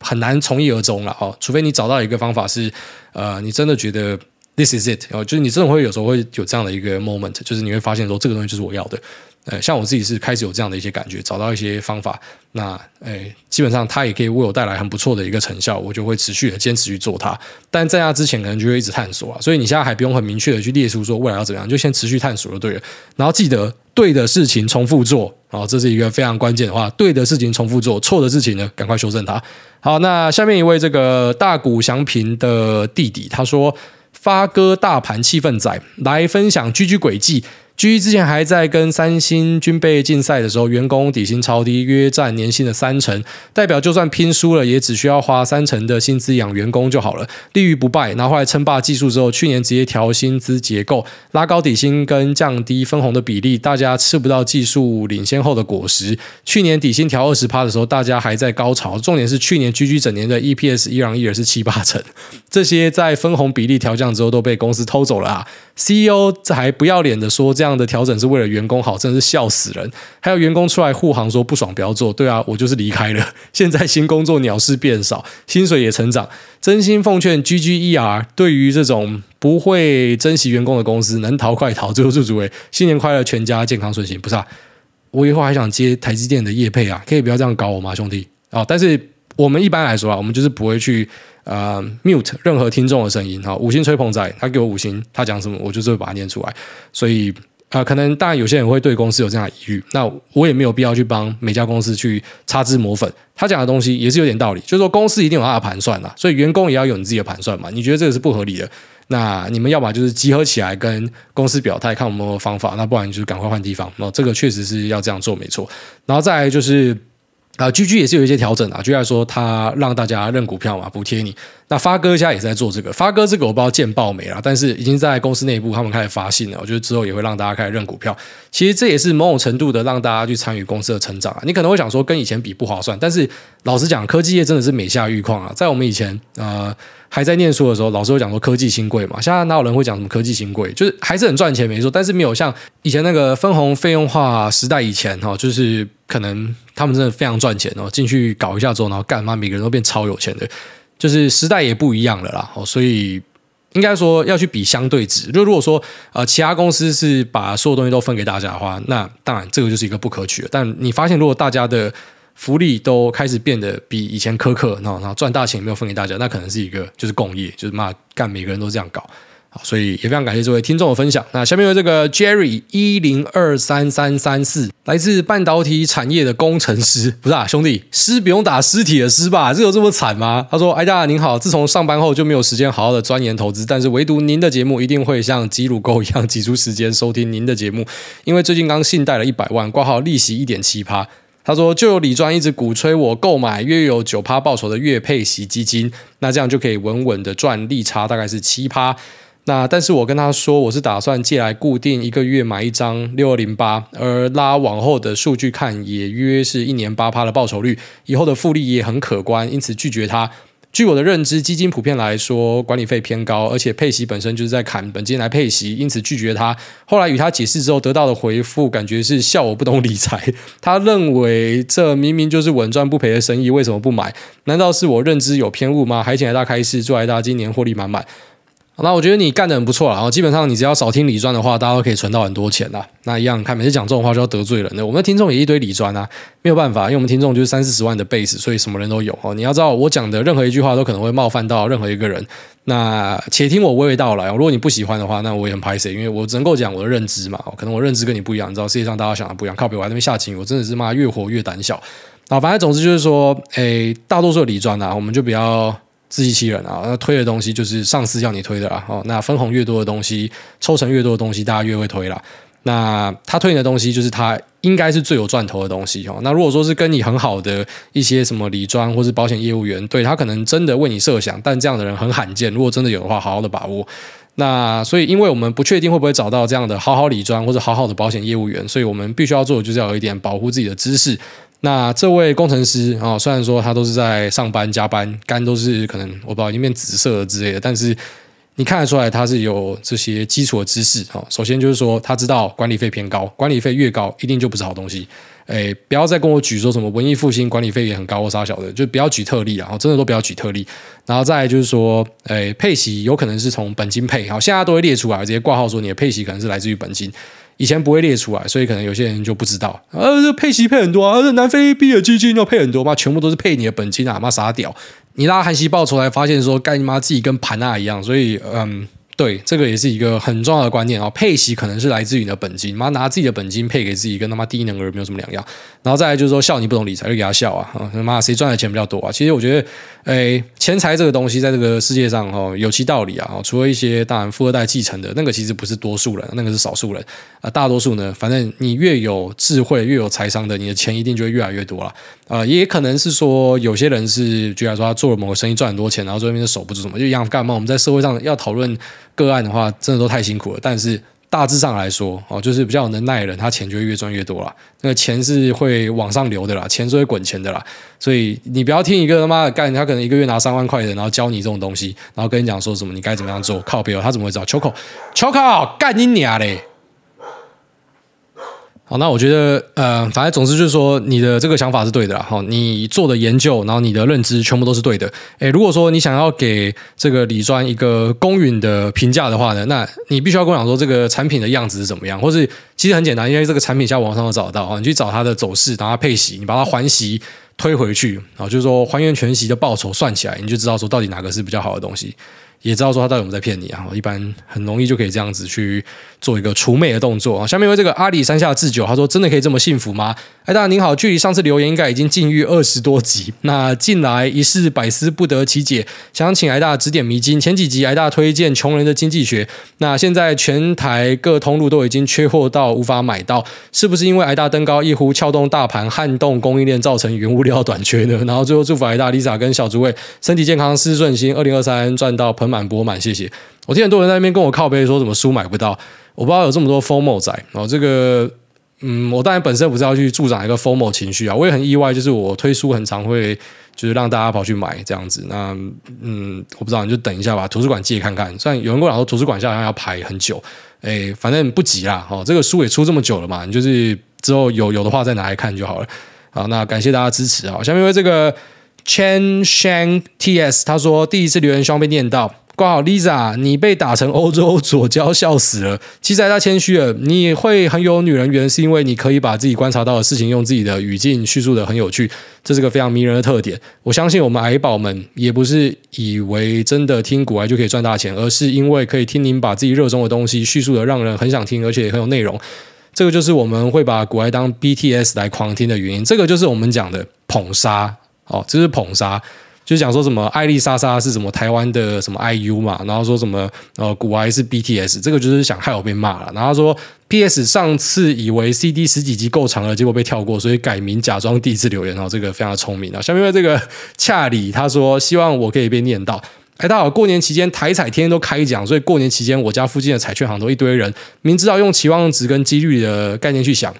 很难从一而终了哦，除非你找到一个方法是，呃，你真的觉得 this is it，哦，就是你真的会有时候会有这样的一个 moment，就是你会发现说这个东西就是我要的。呃，像我自己是开始有这样的一些感觉，找到一些方法，那诶，基本上它也可以为我带来很不错的一个成效，我就会持续的坚持去做它。但在那之前，可能就会一直探索啊。所以你现在还不用很明确的去列出说未来要怎么样，就先持续探索就对了。然后记得对的事情重复做，啊，这是一个非常关键的话。对的事情重复做，错的事情呢，赶快修正它。好，那下面一位这个大谷祥平的弟弟，他说：“发哥大盘气氛仔来分享 GG 轨迹。” G 之前还在跟三星军备竞赛的时候，员工底薪超低，约占年薪的三成，代表就算拼输了，也只需要花三成的薪资养员工就好了，立于不败。然后后来称霸技术之后，去年直接调薪资结构，拉高底薪跟降低分红的比例，大家吃不到技术领先后的果实。去年底薪调二十趴的时候，大家还在高潮，重点是去年 GG 整年的 EPS 依然依然是七八成，这些在分红比例调降之后都被公司偷走了啊！CEO 这还不要脸的说这。这样的调整是为了员工好，真是笑死人。还有员工出来护航说不爽不要做，对啊，我就是离开了。[laughs] 现在新工作鸟事变少，薪水也成长。真心奉劝 GGER，对于这种不会珍惜员工的公司，能逃快逃。最后祝诸位新年快乐，全家健康顺心。不是啊，我以后还想接台积电的业配啊，可以不要这样搞我吗，兄弟？哦，但是我们一般来说啊，我们就是不会去。呃，mute 任何听众的声音哈，五星吹捧仔，他给我五星，他讲什么，我就是会把它念出来。所以啊、可能当然有些人会对公司有这样的疑虑，那我也没有必要去帮每家公司去擦脂抹粉。他讲的东西也是有点道理，就是说公司一定有他的盘算呐，所以员工也要有你自己的盘算嘛。你觉得这个是不合理的，那你们要么就是集合起来跟公司表态，看有没有方法，那不然就是赶快换地方。那这个确实是要这样做，没错。然后再来就是。啊，GG 也是有一些调整啊，就在说他让大家认股票嘛，补贴你。那发哥现在也在做这个，发哥这个我不知道见报没啦，但是已经在公司内部他们开始发信了，我觉得之后也会让大家开始认股票。其实这也是某种程度的让大家去参与公司的成长啊。你可能会想说跟以前比不划算，但是老实讲，科技业真的是每下愈况啊。在我们以前呃还在念书的时候，老师会讲说科技新贵嘛，现在哪有人会讲什么科技新贵？就是还是很赚钱没错，但是没有像以前那个分红费用化时代以前哈，就是可能。他们真的非常赚钱哦，进去搞一下之后，然后干嘛，每个人都变超有钱的，就是时代也不一样了啦。哦，所以应该说要去比相对值。就如果说呃，其他公司是把所有东西都分给大家的话，那当然这个就是一个不可取的。但你发现，如果大家的福利都开始变得比以前苛刻，然后然后赚大钱没有分给大家，那可能是一个就是共业，就是嘛干每个人都这样搞。好，所以也非常感谢这位听众的分享。那下面有这个 Jerry 一零二三三三四，来自半导体产业的工程师，[laughs] 不是啊，兄弟，尸不用打尸体的尸吧？这有这么惨吗？他说：“哎，大家您好，自从上班后就没有时间好好的钻研投资，但是唯独您的节目一定会像挤乳沟一样挤出时间收听您的节目，因为最近刚信贷了一百万，挂号利息一点七趴。”他说：“就有李专一直鼓吹我购买约有九趴报酬的月配息基金，那这样就可以稳稳的赚利差，大概是七趴。”那但是我跟他说，我是打算借来固定一个月买一张六二零八，而拉往后的数据看，也约是一年八趴的报酬率，以后的复利也很可观，因此拒绝他。据我的认知，基金普遍来说管理费偏高，而且配息本身就是在砍本金来配息，因此拒绝他。后来与他解释之后，得到的回复感觉是笑我不懂理财。他认为这明明就是稳赚不赔的生意，为什么不买？难道是我认知有偏误吗？还请来大开示，祝来大今年获利满满。那我觉得你干得很不错了，然后基本上你只要少听理专的话，大家都可以存到很多钱啦。那一样看每次讲这种话就要得罪人的，我们的听众也一堆理专啊，没有办法，因为我们听众就是三四十万的 base，所以什么人都有哦。你要知道，我讲的任何一句话都可能会冒犯到任何一个人。那且听我娓娓道来，如果你不喜欢的话，那我也很拍谢，因为我只能够讲我的认知嘛。可能我认知跟你不一样，你知道世界上大家想的不一样，靠北我在那边下棋，我真的是妈越活越胆小啊。反正总之就是说，诶，大多数的理专啊，我们就比较。自欺欺人啊！那推的东西就是上司要你推的啦。哦，那分红越多的东西，抽成越多的东西，大家越会推啦。那他推你的东西，就是他应该是最有赚头的东西哦。那如果说是跟你很好的一些什么理专或是保险业务员，对他可能真的为你设想，但这样的人很罕见。如果真的有的话，好好的把握。那所以，因为我们不确定会不会找到这样的好好理专或者好好的保险业务员，所以我们必须要做的就是要有一点保护自己的知识。那这位工程师啊，虽然说他都是在上班加班，肝都是可能我不知道已经变紫色了之类的，但是你看得出来他是有这些基础的知识啊。首先就是说他知道管理费偏高，管理费越高一定就不是好东西。诶，不要再跟我举说什么文艺复兴管理费也很高或啥小的，就不要举特例啊，真的都不要举特例。然后再来就是说，诶，配息有可能是从本金配，好，现在都会列出来，直接挂号说你的配息可能是来自于本金。以前不会列出来，所以可能有些人就不知道。呃，这配息配很多啊，这南非币的基金要配很多嘛，全部都是配你的本金啊，妈傻屌！你拉韩熙报出来，发现说干你妈自己跟盘啊一样，所以嗯。对，这个也是一个很重要的观念啊。配息可能是来自于你的本金，妈拿自己的本金配给自己，跟他妈低能儿没有什么两样。然后再来就是说，笑你不懂理财，就给他笑啊！他妈谁赚的钱比较多啊？其实我觉得，哎，钱财这个东西在这个世界上哦，有其道理啊。除了一些当然富二代继承的那个，其实不是多数人，那个是少数人啊。大多数呢，反正你越有智慧、越有财商的，你的钱一定就会越来越多了啊。也可能是说，有些人是，举例说他做了某个生意赚很多钱，然后最后面就守不住什么，就一样干嘛？我们在社会上要讨论。个案的话，真的都太辛苦了。但是大致上来说，哦，就是比较有能耐的人，他钱就会越赚越多了。那个钱是会往上流的啦，钱是会滚钱的啦。所以你不要听一个他妈的干，他可能一个月拿三万块的，然后教你这种东西，然后跟你讲说什么你该怎么样做，靠别人，他怎么会知道？秋口，秋口，干你娘嘞！好，那我觉得，呃，反正总之就是说，你的这个想法是对的啦。哈，你做的研究，然后你的认知全部都是对的。诶，如果说你想要给这个理专一个公允的评价的话呢，那你必须要跟我讲说这个产品的样子是怎么样，或是其实很简单，因为这个产品现在网上都找得到啊，你去找它的走势，然后它配息，你把它还息推回去，然后就是说还原全息的报酬算起来，你就知道说到底哪个是比较好的东西。也知道说他到底有没有在骗你啊？我一般很容易就可以这样子去做一个除魅的动作啊。下面为这个阿里山下智久，他说：“真的可以这么幸福吗？”哎，大家您好，距离上次留言应该已经禁欲二十多集。那近来一事百思不得其解，想请癌大指点迷津。前几集癌大推荐穷人的经济学，那现在全台各通路都已经缺货到无法买到，是不是因为癌大登高一呼撬动大盘，撼动供应链，造成原物料短缺呢？然后最后祝福癌大 Lisa 跟小诸位身体健康，事事顺心，二零二三赚到盆满钵满，谢谢。我听很多人在那边跟我靠背说什么书买不到，我不知道有这么多 FOMO 仔哦，这个。嗯，我当然本身不是要去助长一个 FOMO 情绪啊，我也很意外，就是我推书很常会就是让大家跑去买这样子。那嗯，我不知道，你就等一下吧，图书馆借看看。虽然有人跟我说图书馆下好像要排很久，哎，反正不急啦。哦，这个书也出这么久了嘛，你就是之后有有的话再拿来看就好了。好，那感谢大家支持啊。下面为这个 Chen Shang TS，他说第一次留言希望被念到。挂好 Lisa，你被打成欧洲左胶，笑死了。其实他谦虚了，你会很有女人缘，是因为你可以把自己观察到的事情用自己的语境叙述的很有趣，这是个非常迷人的特点。我相信我们癌宝们也不是以为真的听股癌就可以赚大钱，而是因为可以听您把自己热衷的东西叙述的让人很想听，而且也很有内容。这个就是我们会把古癌当 BTS 来狂听的原因。这个就是我们讲的捧杀哦，这是捧杀。就讲说什么艾丽莎莎是什么台湾的什么 IU 嘛，然后说什么呃古埃是 BTS，这个就是想害我被骂了。然后说 PS 上次以为 CD 十几集够长了，结果被跳过，所以改名假装第一次留言然后，这个非常的聪明啊。下面这个恰里他说希望我可以被念到。哎，大家好，过年期间台彩天天都开奖，所以过年期间我家附近的彩券行都一堆人，明知道用期望值跟几率的概念去想，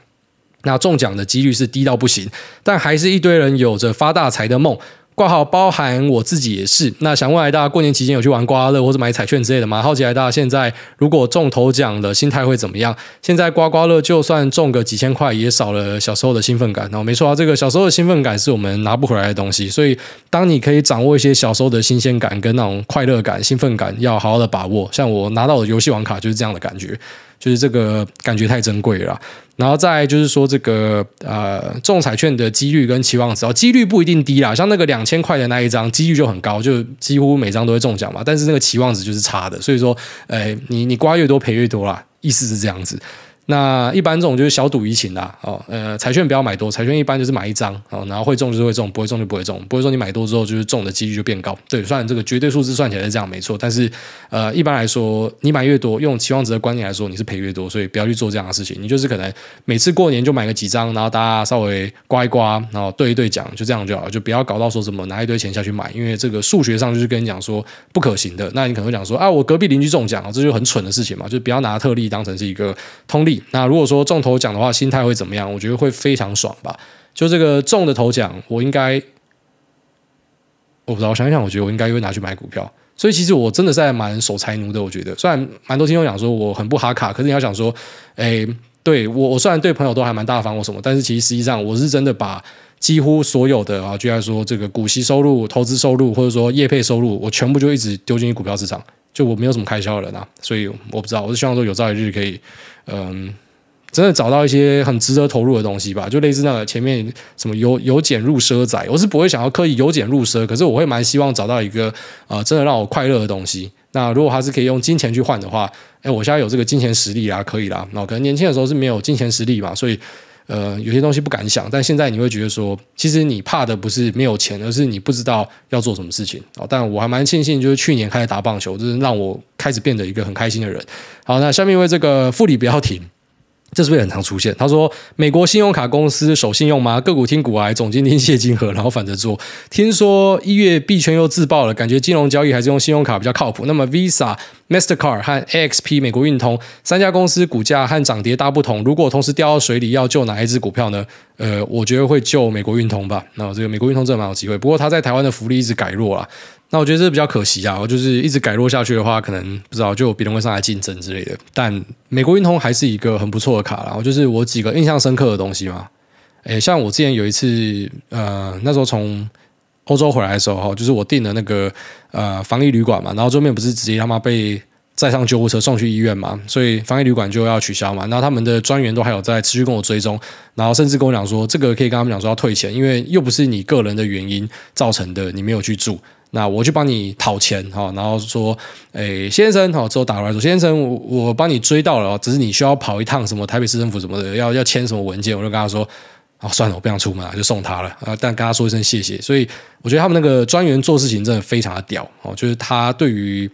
那中奖的几率是低到不行，但还是一堆人有着发大财的梦。挂号包含我自己也是。那想问癌大，过年期间有去玩刮刮乐或者买彩券之类的吗？好奇来大家现在如果中头奖的心态会怎么样？现在刮刮乐就算中个几千块，也少了小时候的兴奋感。然后没错啊，这个小时候的兴奋感是我们拿不回来的东西。所以，当你可以掌握一些小时候的新鲜感跟那种快乐感、兴奋感，要好好的把握。像我拿到的游戏王卡就是这样的感觉，就是这个感觉太珍贵了。然后再就是说这个呃中彩券的几率跟期望值哦，几率不一定低啦，像那个两千块的那一张，几率就很高，就几乎每张都会中奖嘛。但是那个期望值就是差的，所以说，哎，你你刮越多赔越多啦，意思是这样子。那一般这种就是小赌怡情啦，哦，呃，彩券不要买多，彩券一般就是买一张，哦，然后会中就是会中，不会中就不会中，不会说你买多之后就是中的几率就变高，对，虽然这个绝对数字算起来是这样没错，但是呃，一般来说你买越多，用期望值的观念来说，你是赔越多，所以不要去做这样的事情，你就是可能每次过年就买个几张，然后大家稍微刮一刮，然后对一对奖，就这样就好了，就不要搞到说什么拿一堆钱下去买，因为这个数学上就是跟你讲说不可行的，那你可能会讲说啊，我隔壁邻居中奖，这就很蠢的事情嘛，就不要拿特例当成是一个通例，那如果说中头奖的话，心态会怎么样？我觉得会非常爽吧。就这个中的头奖，我应该我不知道。我想一想，我觉得我应该会拿去买股票。所以其实我真的是蛮守财奴的。我觉得虽然蛮多听众讲说我很不哈卡，可是你要想说，哎，对我我虽然对朋友都还蛮大方或什么，但是其实实际上我是真的把几乎所有的啊，就像说这个股息收入、投资收入或者说业配收入，我全部就一直丢进去股票市场。就我没有什么开销了啦，所以我不知道。我是希望说有朝一日可以，嗯。真的找到一些很值得投入的东西吧，就类似那个前面什么由由俭入奢宅，我是不会想要刻意由俭入奢，可是我会蛮希望找到一个啊、呃，真的让我快乐的东西。那如果还是可以用金钱去换的话，哎，我现在有这个金钱实力啦，可以啦。那可能年轻的时候是没有金钱实力嘛，所以呃，有些东西不敢想。但现在你会觉得说，其实你怕的不是没有钱，而是你不知道要做什么事情。哦，但我还蛮庆幸，就是去年开始打棒球，就是让我开始变得一个很开心的人。好，那下面为这个副理不要停。这是不是很常出现？他说：“美国信用卡公司守信用吗？个股听股癌，总经听谢金河，然后反着做。听说一月币圈又自爆了，感觉金融交易还是用信用卡比较靠谱。那么 Visa、Mastercard 和 AXP 美国运通三家公司股价和涨跌大不同，如果同时掉到水里，要救哪一只股票呢？呃，我觉得会救美国运通吧。那这个美国运通真的蛮有机会，不过他在台湾的福利一直改弱了。”那我觉得这比较可惜啊，我就是一直改弱下去的话，可能不知道就有别人会上来竞争之类的。但美国运通还是一个很不错的卡，然后就是我几个印象深刻的东西嘛。诶，像我之前有一次，呃，那时候从欧洲回来的时候，就是我订了那个呃防疫旅馆嘛，然后桌面不是直接他妈被载上救护车送去医院嘛，所以防疫旅馆就要取消嘛。然后他们的专员都还有在持续跟我追踪，然后甚至跟我讲说，这个可以跟他们讲说要退钱，因为又不是你个人的原因造成的，你没有去住。那我去帮你讨钱哈，然后说，诶，先生哈，之后打过来说，先生，我我帮你追到了，只是你需要跑一趟什么台北市政府什么的，要要签什么文件，我就跟他说，哦，算了，我不想出门，就送他了啊，但跟他说一声谢谢。所以我觉得他们那个专员做事情真的非常的屌哦，就是他对于。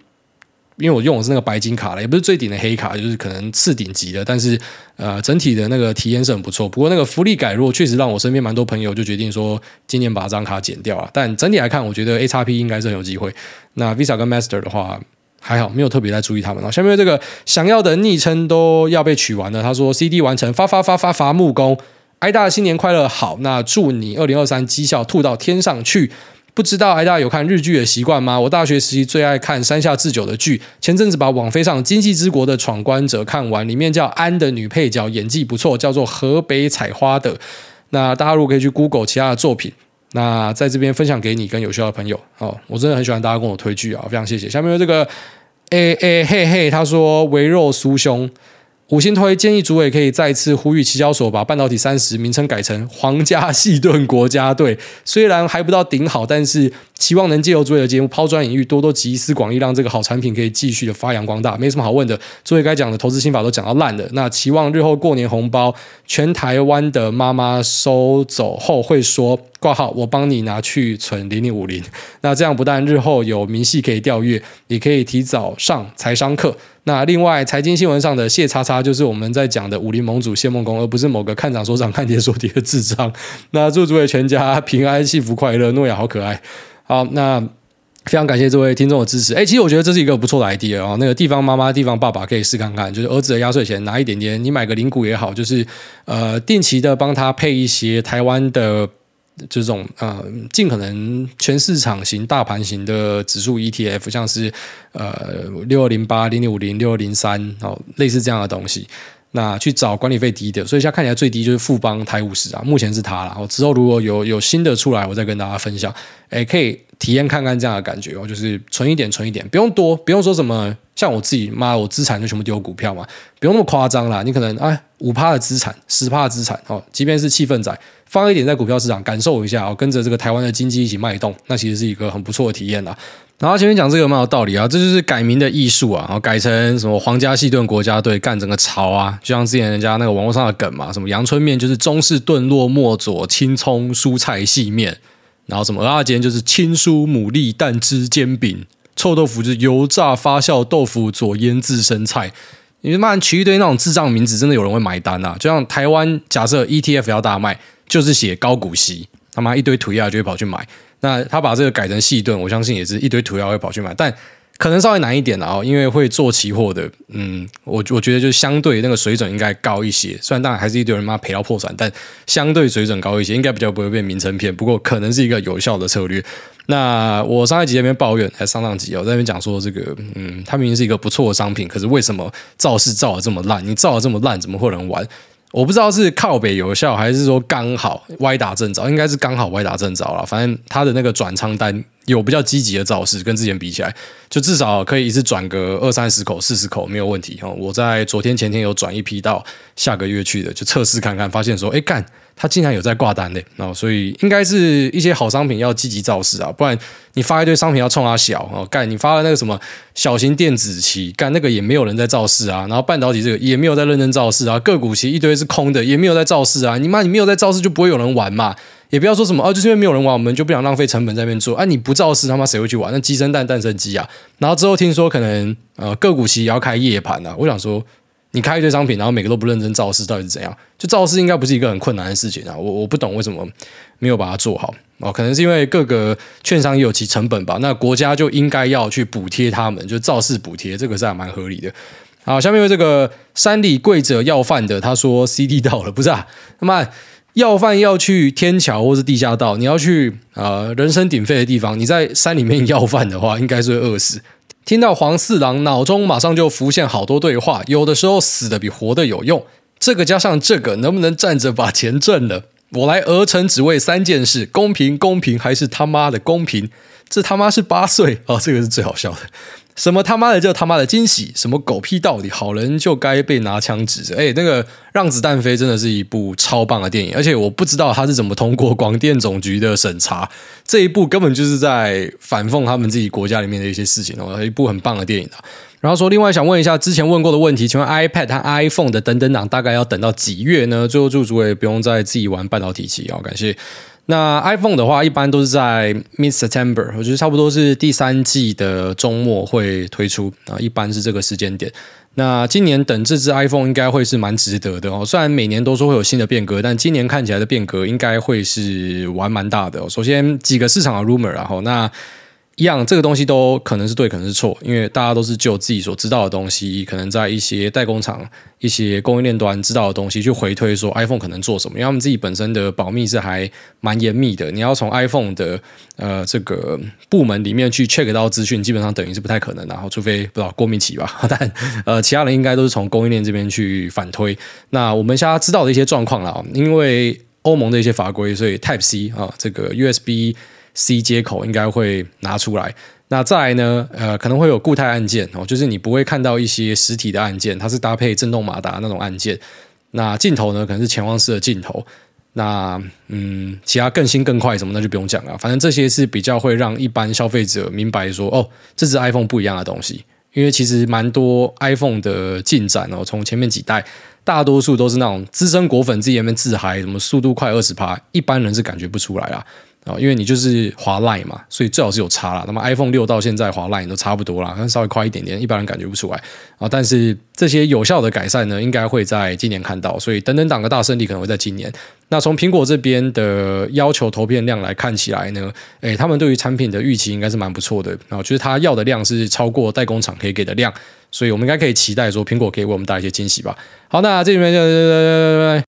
因为我用的是那个白金卡了，也不是最顶的黑卡，就是可能次顶级的，但是呃，整体的那个体验是很不错。不过那个福利改弱，确实让我身边蛮多朋友就决定说，今年把这张卡剪掉了。但整体来看，我觉得 XRP 应该是很有机会。那 Visa 跟 Master 的话还好，没有特别在注意他们。然后下面这个想要的昵称都要被取完了。他说 CD 完成，发发发发伐木工，癌大新年快乐，好，那祝你二零二三绩效吐到天上去。不知道癌大有看日剧的习惯吗？我大学时期最爱看山下智久的剧，前阵子把网飞上《经济之国的闯关者》看完，里面叫安的女配角演技不错，叫做河北采花的。那大家如果可以去 Google 其他的作品，那在这边分享给你跟有需要的朋友哦，我真的很喜欢大家跟我推剧啊，非常谢谢。下面有这个，诶诶嘿嘿，他说微肉酥胸。五星推建议主委可以再次呼吁期交所把半导体三十名称改成皇家细盾国家队，虽然还不到顶好，但是期望能借由主委的节目抛砖引玉，多多集思广益，让这个好产品可以继续的发扬光大。没什么好问的，主委该讲的投资心法都讲到烂了。那期望日后过年红包，全台湾的妈妈收走后会说挂号，我帮你拿去存零零五零。那这样不但日后有明细可以调阅，也可以提早上财商课。那另外，财经新闻上的谢叉叉就是我们在讲的武林盟主谢孟恭，而不是某个看涨说涨看跌说跌的智障。[laughs] 那祝诸位全家平安幸福快乐，诺亚好可爱。好，那非常感谢这位听众的支持。哎，其实我觉得这是一个不错的 idea 啊，那个地方妈妈、地方爸爸可以试看看，就是儿子的压岁钱拿一点点，你买个零股也好，就是呃定期的帮他配一些台湾的。这种呃，尽可能全市场型、大盘型的指数 ETF，像是呃六二零八、零零五零、六二零三哦，类似这样的东西，那去找管理费低的。所以现在看起来最低就是富邦台五十啊，目前是它了。之后如果有有新的出来，我再跟大家分享。哎，可以体验看看这样的感觉哦，就是存一点，存一点，不用多，不用说什么。像我自己，妈，我资产就全部丢股票嘛，不用那么夸张啦。你可能哎，五趴的资产，十趴的资产哦，即便是气氛仔。放一点在股票市场，感受一下哦，跟着这个台湾的经济一起脉动，那其实是一个很不错的体验啦。然后前面讲这个蛮有道理啊，这就是改名的艺术啊，然后改成什么皇家细盾国家队干整个潮啊，就像之前人家那个网络上的梗嘛，什么阳春面就是中式炖酪末佐青葱蔬菜细面，然后什么蚵仔煎就是青蔬牡蛎蛋汁煎饼，臭豆腐就是油炸发酵豆腐佐腌制生菜。你他妈取一堆那种智障名字，真的有人会买单啊？就像台湾假设 ETF 要大卖。就是写高股息，他妈一堆涂鸦就会跑去买。那他把这个改成细盾，我相信也是一堆涂鸦会跑去买，但可能稍微难一点啊，因为会做期货的，嗯，我我觉得就相对那个水准应该高一些。虽然当然还是一堆人妈赔到破产，但相对水准高一些，应该比较不会被名称骗。不过可能是一个有效的策略。那我上一集那边抱怨，还上上集我在那边讲说这个，嗯，它明明是一个不错的商品，可是为什么造势造的这么烂？你造的这么烂，怎么会有人玩？我不知道是靠北有效，还是说刚好歪打正着，应该是刚好歪打正着了。反正他的那个转仓单有比较积极的造势，跟之前比起来，就至少可以一次转个二三十口、四十口没有问题。我在昨天前天有转一批到下个月去的，就测试看看，发现说，哎干。他竟然有在挂单的，哦，所以应该是一些好商品要积极造势啊，不然你发一堆商品要冲它小哦，干你发了那个什么小型电子期，干那个也没有人在造势啊，然后半导体这个也没有在认真造势啊，个股期一堆是空的，也没有在造势啊，你妈你没有在造势就不会有人玩嘛，也不要说什么哦，就是因为没有人玩，我们就不想浪费成本在那边做，哎、啊，你不造势他妈谁会去玩？那鸡生蛋蛋生鸡啊，然后之后听说可能呃个股期也要开夜盘啊，我想说。你开一堆商品，然后每个都不认真造势，到底是怎样？就造势应该不是一个很困难的事情啊！我我不懂为什么没有把它做好哦，可能是因为各个券商也有其成本吧。那国家就应该要去补贴他们，就造势补贴，这个是还蛮合理的。好，下面有这个山里跪着要饭的，他说 CD 到了，不是啊？他妈要饭要去天桥或是地下道，你要去呃人声鼎沸的地方，你在山里面要饭的话，应该是会饿死。听到黄四郎，脑中马上就浮现好多对话。有的时候死的比活的有用。这个加上这个，能不能站着把钱挣了？我来鹅城只为三件事：公平，公平，还是他妈的公平？这他妈是八岁哦，这个是最好笑的。什么他妈的叫他妈的惊喜？什么狗屁道理？好人就该被拿枪指着。哎，那个《让子弹飞》真的是一部超棒的电影，而且我不知道他是怎么通过广电总局的审查。这一部根本就是在反讽他们自己国家里面的一些事情哦，一部很棒的电影啊。然后说，另外想问一下之前问过的问题，请问 iPad 和 iPhone 的等等档大概要等到几月呢？最后祝诸位不用再自己玩半导体期啊，感谢。那 iPhone 的话，一般都是在 Mid September，我觉得差不多是第三季的周末会推出啊，一般是这个时间点。那今年等这支 iPhone 应该会是蛮值得的哦，虽然每年都说会有新的变革，但今年看起来的变革应该会是玩蛮大的。首先几个市场的 rumor，然后那。一样，这个东西都可能是对，可能是错，因为大家都是就自己所知道的东西，可能在一些代工厂、一些供应链端知道的东西去回推说 iPhone 可能做什么，因为他们自己本身的保密是还蛮严密的，你要从 iPhone 的呃这个部门里面去 check 到资讯，基本上等于是不太可能，然后除非不知道郭明錤吧，但呃其他人应该都是从供应链这边去反推。那我们现在知道的一些状况了，因为。欧盟的一些法规，所以 Type C 啊，这个 USB C 接口应该会拿出来。那再来呢，呃，可能会有固态按键哦，就是你不会看到一些实体的按键，它是搭配震动马达那种按键。那镜头呢，可能是潜望式的镜头。那嗯，其他更新更快什么那就不用讲了，反正这些是比较会让一般消费者明白说，哦，这支 iPhone 不一样的东西。因为其实蛮多 iPhone 的进展哦，从前面几代，大多数都是那种资深果粉自己那边自嗨，什么速度快二十趴，一般人是感觉不出来啊。因为你就是滑 Line 嘛，所以最好是有差啦。那么 iPhone 六到现在滑 Line 都差不多啦，可能稍微快一点点，一般人感觉不出来啊。但是这些有效的改善呢，应该会在今年看到，所以等等档的大胜利可能会在今年。那从苹果这边的要求投片量来看起来呢，诶，他们对于产品的预期应该是蛮不错的啊，就是他要的量是超过代工厂可以给的量，所以我们应该可以期待说苹果可以为我们带一些惊喜吧。好，那这里面就。